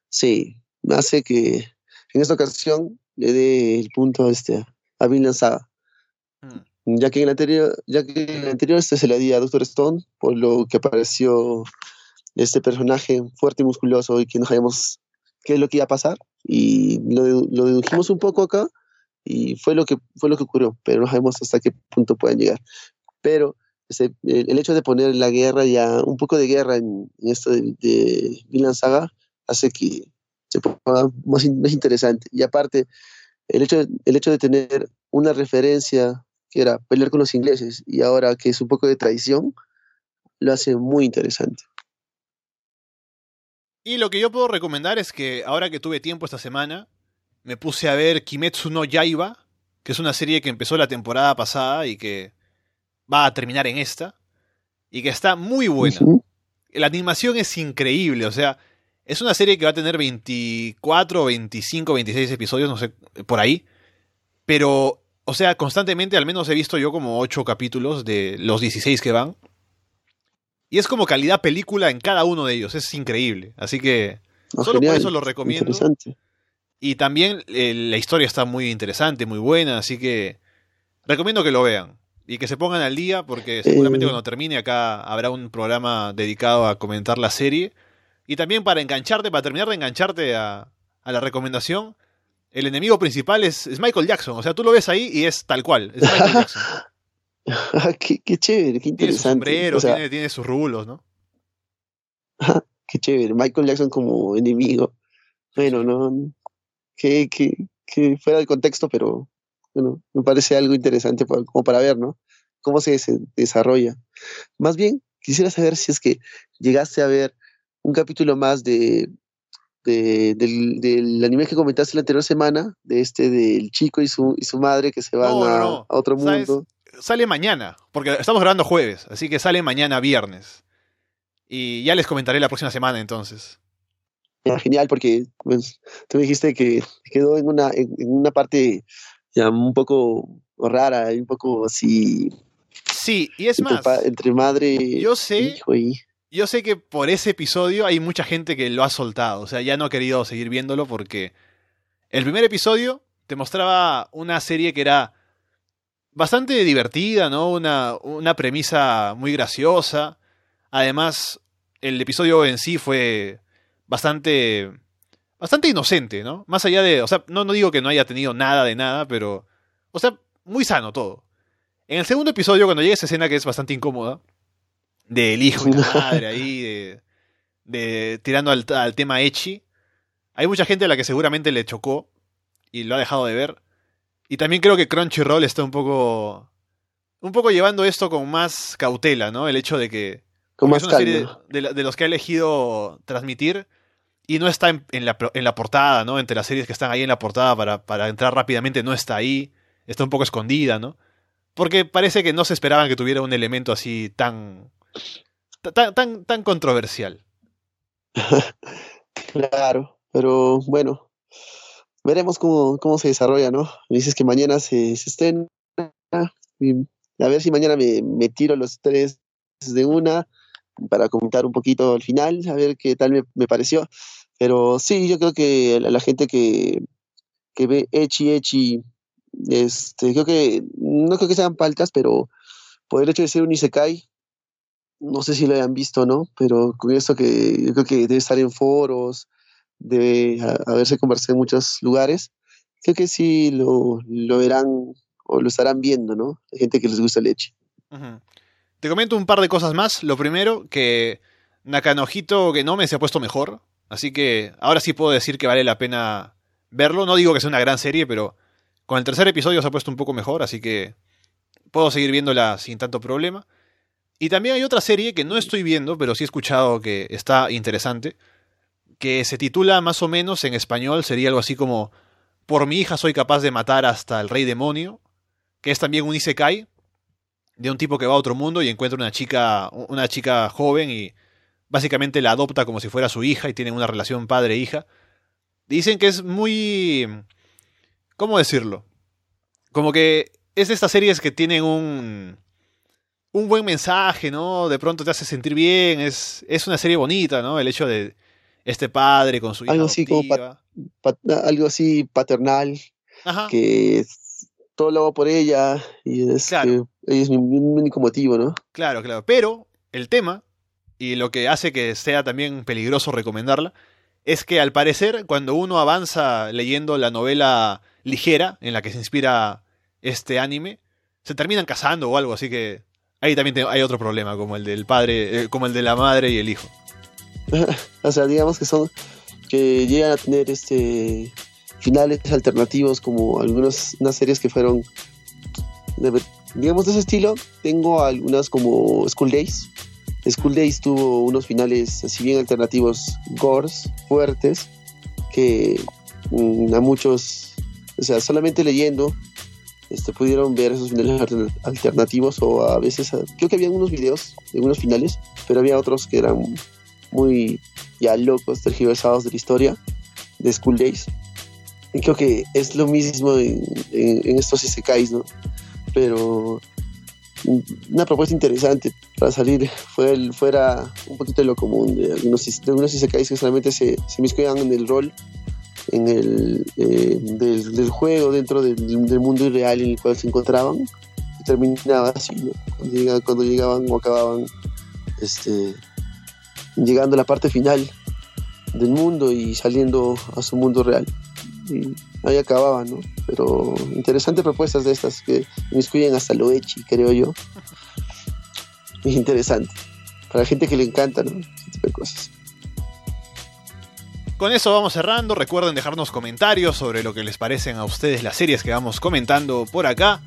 sí, me hace que en esta ocasión le dé el punto este, a Vinland Saga. Ya que en el anterior, ya que en el anterior este se le di a Doctor Stone, por lo que apareció este personaje fuerte y musculoso y que no sabíamos qué es lo que iba a pasar, y lo, lo dedujimos un poco acá, y fue lo que fue lo que ocurrió, pero no sabemos hasta qué punto pueden llegar. Pero el, el hecho de poner la guerra ya, un poco de guerra en, en esto de, de Vinland Saga, hace que se ponga más, más interesante. Y aparte, el hecho, el hecho de tener una referencia que era pelear con los ingleses y ahora que es un poco de traición, lo hace muy interesante. Y lo que yo puedo recomendar es que ahora que tuve tiempo esta semana, me puse a ver Kimetsu no Yaiba, que es una serie que empezó la temporada pasada y que va a terminar en esta, y que está muy buena. La animación es increíble, o sea, es una serie que va a tener 24, 25, 26 episodios, no sé, por ahí. Pero, o sea, constantemente, al menos he visto yo como 8 capítulos de los 16 que van. Y es como calidad película en cada uno de ellos, es increíble. Así que solo por eso lo recomiendo. Y también eh, la historia está muy interesante, muy buena, así que recomiendo que lo vean y que se pongan al día porque seguramente Eh. cuando termine acá habrá un programa dedicado a comentar la serie. Y también para engancharte, para terminar de engancharte a, a la recomendación, el enemigo principal es, es Michael Jackson. O sea, tú lo ves ahí y es tal cual, es Michael *laughs* Jackson. Ah, qué, qué chévere, qué Tiene su interesante. sombrero, O sea, tiene, tiene sus rulos, ¿no? qué chévere. Michael Jackson como enemigo. Bueno, no. Que, que, que fuera del contexto, pero bueno, me parece algo interesante pa- como para ver, ¿no? Cómo se, se desarrolla. Más bien, quisiera saber si es que llegaste a ver un capítulo más de, de- del, del anime que comentaste la anterior semana, de este del chico y su, y su madre que se van No, a, no. a otro ¿Sabes? mundo. Sale mañana, porque estamos grabando jueves, así que sale mañana viernes. Y ya les comentaré la próxima semana entonces. Ya, genial, porque pues, tú me dijiste que quedó en una, en, en una parte ya un poco rara, y un poco así, Sí, y es entre, más, entre madre yo sé, hijo y... yo sé que por ese episodio hay mucha gente que lo ha soltado, o sea, ya no ha querido seguir viéndolo porque el primer episodio te mostraba una serie que era bastante divertida, ¿no? Una, una premisa muy graciosa. Además, el episodio en sí fue bastante bastante inocente, ¿no? Más allá de, o sea, no, no digo que no haya tenido nada de nada, pero, o sea, muy sano todo. En el segundo episodio, cuando llega esa escena que es bastante incómoda, del hijo y la madre ahí, de, de tirando al, al tema Echi, hay mucha gente a la que seguramente le chocó y lo ha dejado de ver. Y también creo que Crunchyroll está un poco, un poco llevando esto con más cautela, ¿no? El hecho de que Con más es una serie de, de los que ha elegido transmitir y no está en, en la, en la portada, ¿no? Entre las series que están ahí en la portada para, para entrar rápidamente, no está ahí. Está un poco escondida, ¿no? Porque parece que no se esperaban que tuviera un elemento así tan. Tan, tan, tan controversial. *laughs* Claro, pero bueno, veremos cómo, cómo se desarrolla, ¿no? Dices que mañana se, se estrena, a ver si mañana me, me tiro los tres de una para comentar un poquito al final, a ver qué tal me, me pareció. Pero sí, yo creo que la, la gente que, que ve Echi Echi, este, creo que, no creo que sean paltas, pero por el hecho de ser un Isekai, no sé si lo hayan visto, ¿no? Pero con esto que yo creo que debe estar en foros, debe haberse conversado en muchos lugares, creo que sí lo, lo verán o lo estarán viendo, ¿no? Hay gente que les gusta. Ujú. Te comento un par de cosas más. Lo primero, que Nakanohito Genome se ha puesto mejor. Así que ahora sí puedo decir que vale la pena verlo. No digo que sea una gran serie, pero Con el tercer episodio se ha puesto un poco mejor, así que puedo seguir viéndola sin tanto problema. Y también hay otra serie que no estoy viendo, pero sí he escuchado que está interesante, que se titula más o menos en español, sería algo así como Por mi hija soy capaz de matar hasta el rey demonio, que es también un isekai, de un tipo que va a otro mundo y encuentra una chica, una chica joven y básicamente la adopta como si fuera su hija y tienen una relación padre-hija. Dicen que es muy... ¿Cómo decirlo? Como que es de estas series que tienen un... Un buen mensaje, ¿no? De pronto te hace sentir bien, es, es una serie bonita, ¿no? El hecho de este padre con su hija Algo así como adoptiva. pat- algo así paternal, Ajá. que es- todo lo hago por ella y es, Claro. que ella es mi, mi único motivo, ¿no? Claro, claro. Pero el tema, y lo que hace que sea también peligroso recomendarla, es que al parecer cuando uno avanza leyendo la novela ligera en la que se inspira este anime, se terminan casando o algo, así que ahí también te- hay otro problema, como el del padre, eh, como el de la madre y el hijo. *laughs* O sea, digamos que son que llegan a tener este finales alternativos como algunas unas series que fueron digamos de ese estilo. Tengo algunas como School Days. School Days tuvo unos finales así bien alternativos, gores, fuertes, que mm, a muchos, o sea, solamente leyendo este, pudieron ver esos finales alter- alternativos o a veces, creo que había unos videos de unos finales, pero había otros que eran muy ya locos, tergiversados de la historia de School Days. Y creo que es lo mismo en, en- en estos isekais, ¿no? Pero una propuesta interesante para salir fuera, fuera un poquito de lo común, de algunos, de algunos isekais que solamente se, se miscuyan en el rol en el, eh, del, del juego dentro del, mundo irreal en el cual se encontraban y terminaba así, ¿no? cuando, llega- cuando llegaban o acababan este, llegando a la parte final del mundo y saliendo a su mundo real. Ahí acababan, ¿no? Pero interesantes propuestas de estas que inmiscuyen hasta lo echi, creo yo. Es *laughs* interesante. Para la gente que le encanta, ¿no? Ese tipo de cosas. Con eso vamos cerrando. Recuerden dejarnos comentarios sobre lo que les parecen a ustedes las series que vamos comentando por acá.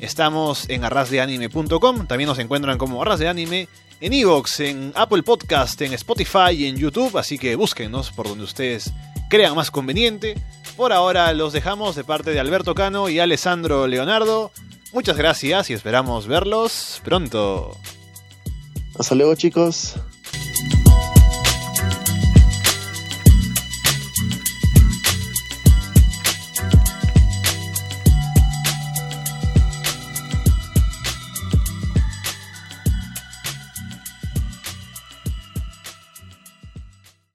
Estamos en arrasdeanime.com. También nos encuentran como Arras de Anime en Evox, en Apple Podcast, en Spotify y en YouTube. Así que búsquenos por donde ustedes crean más conveniente. Por ahora los dejamos de parte de Alberto Cano y Alessandro Leonardo. Muchas gracias y esperamos verlos pronto. Hasta luego, chicos.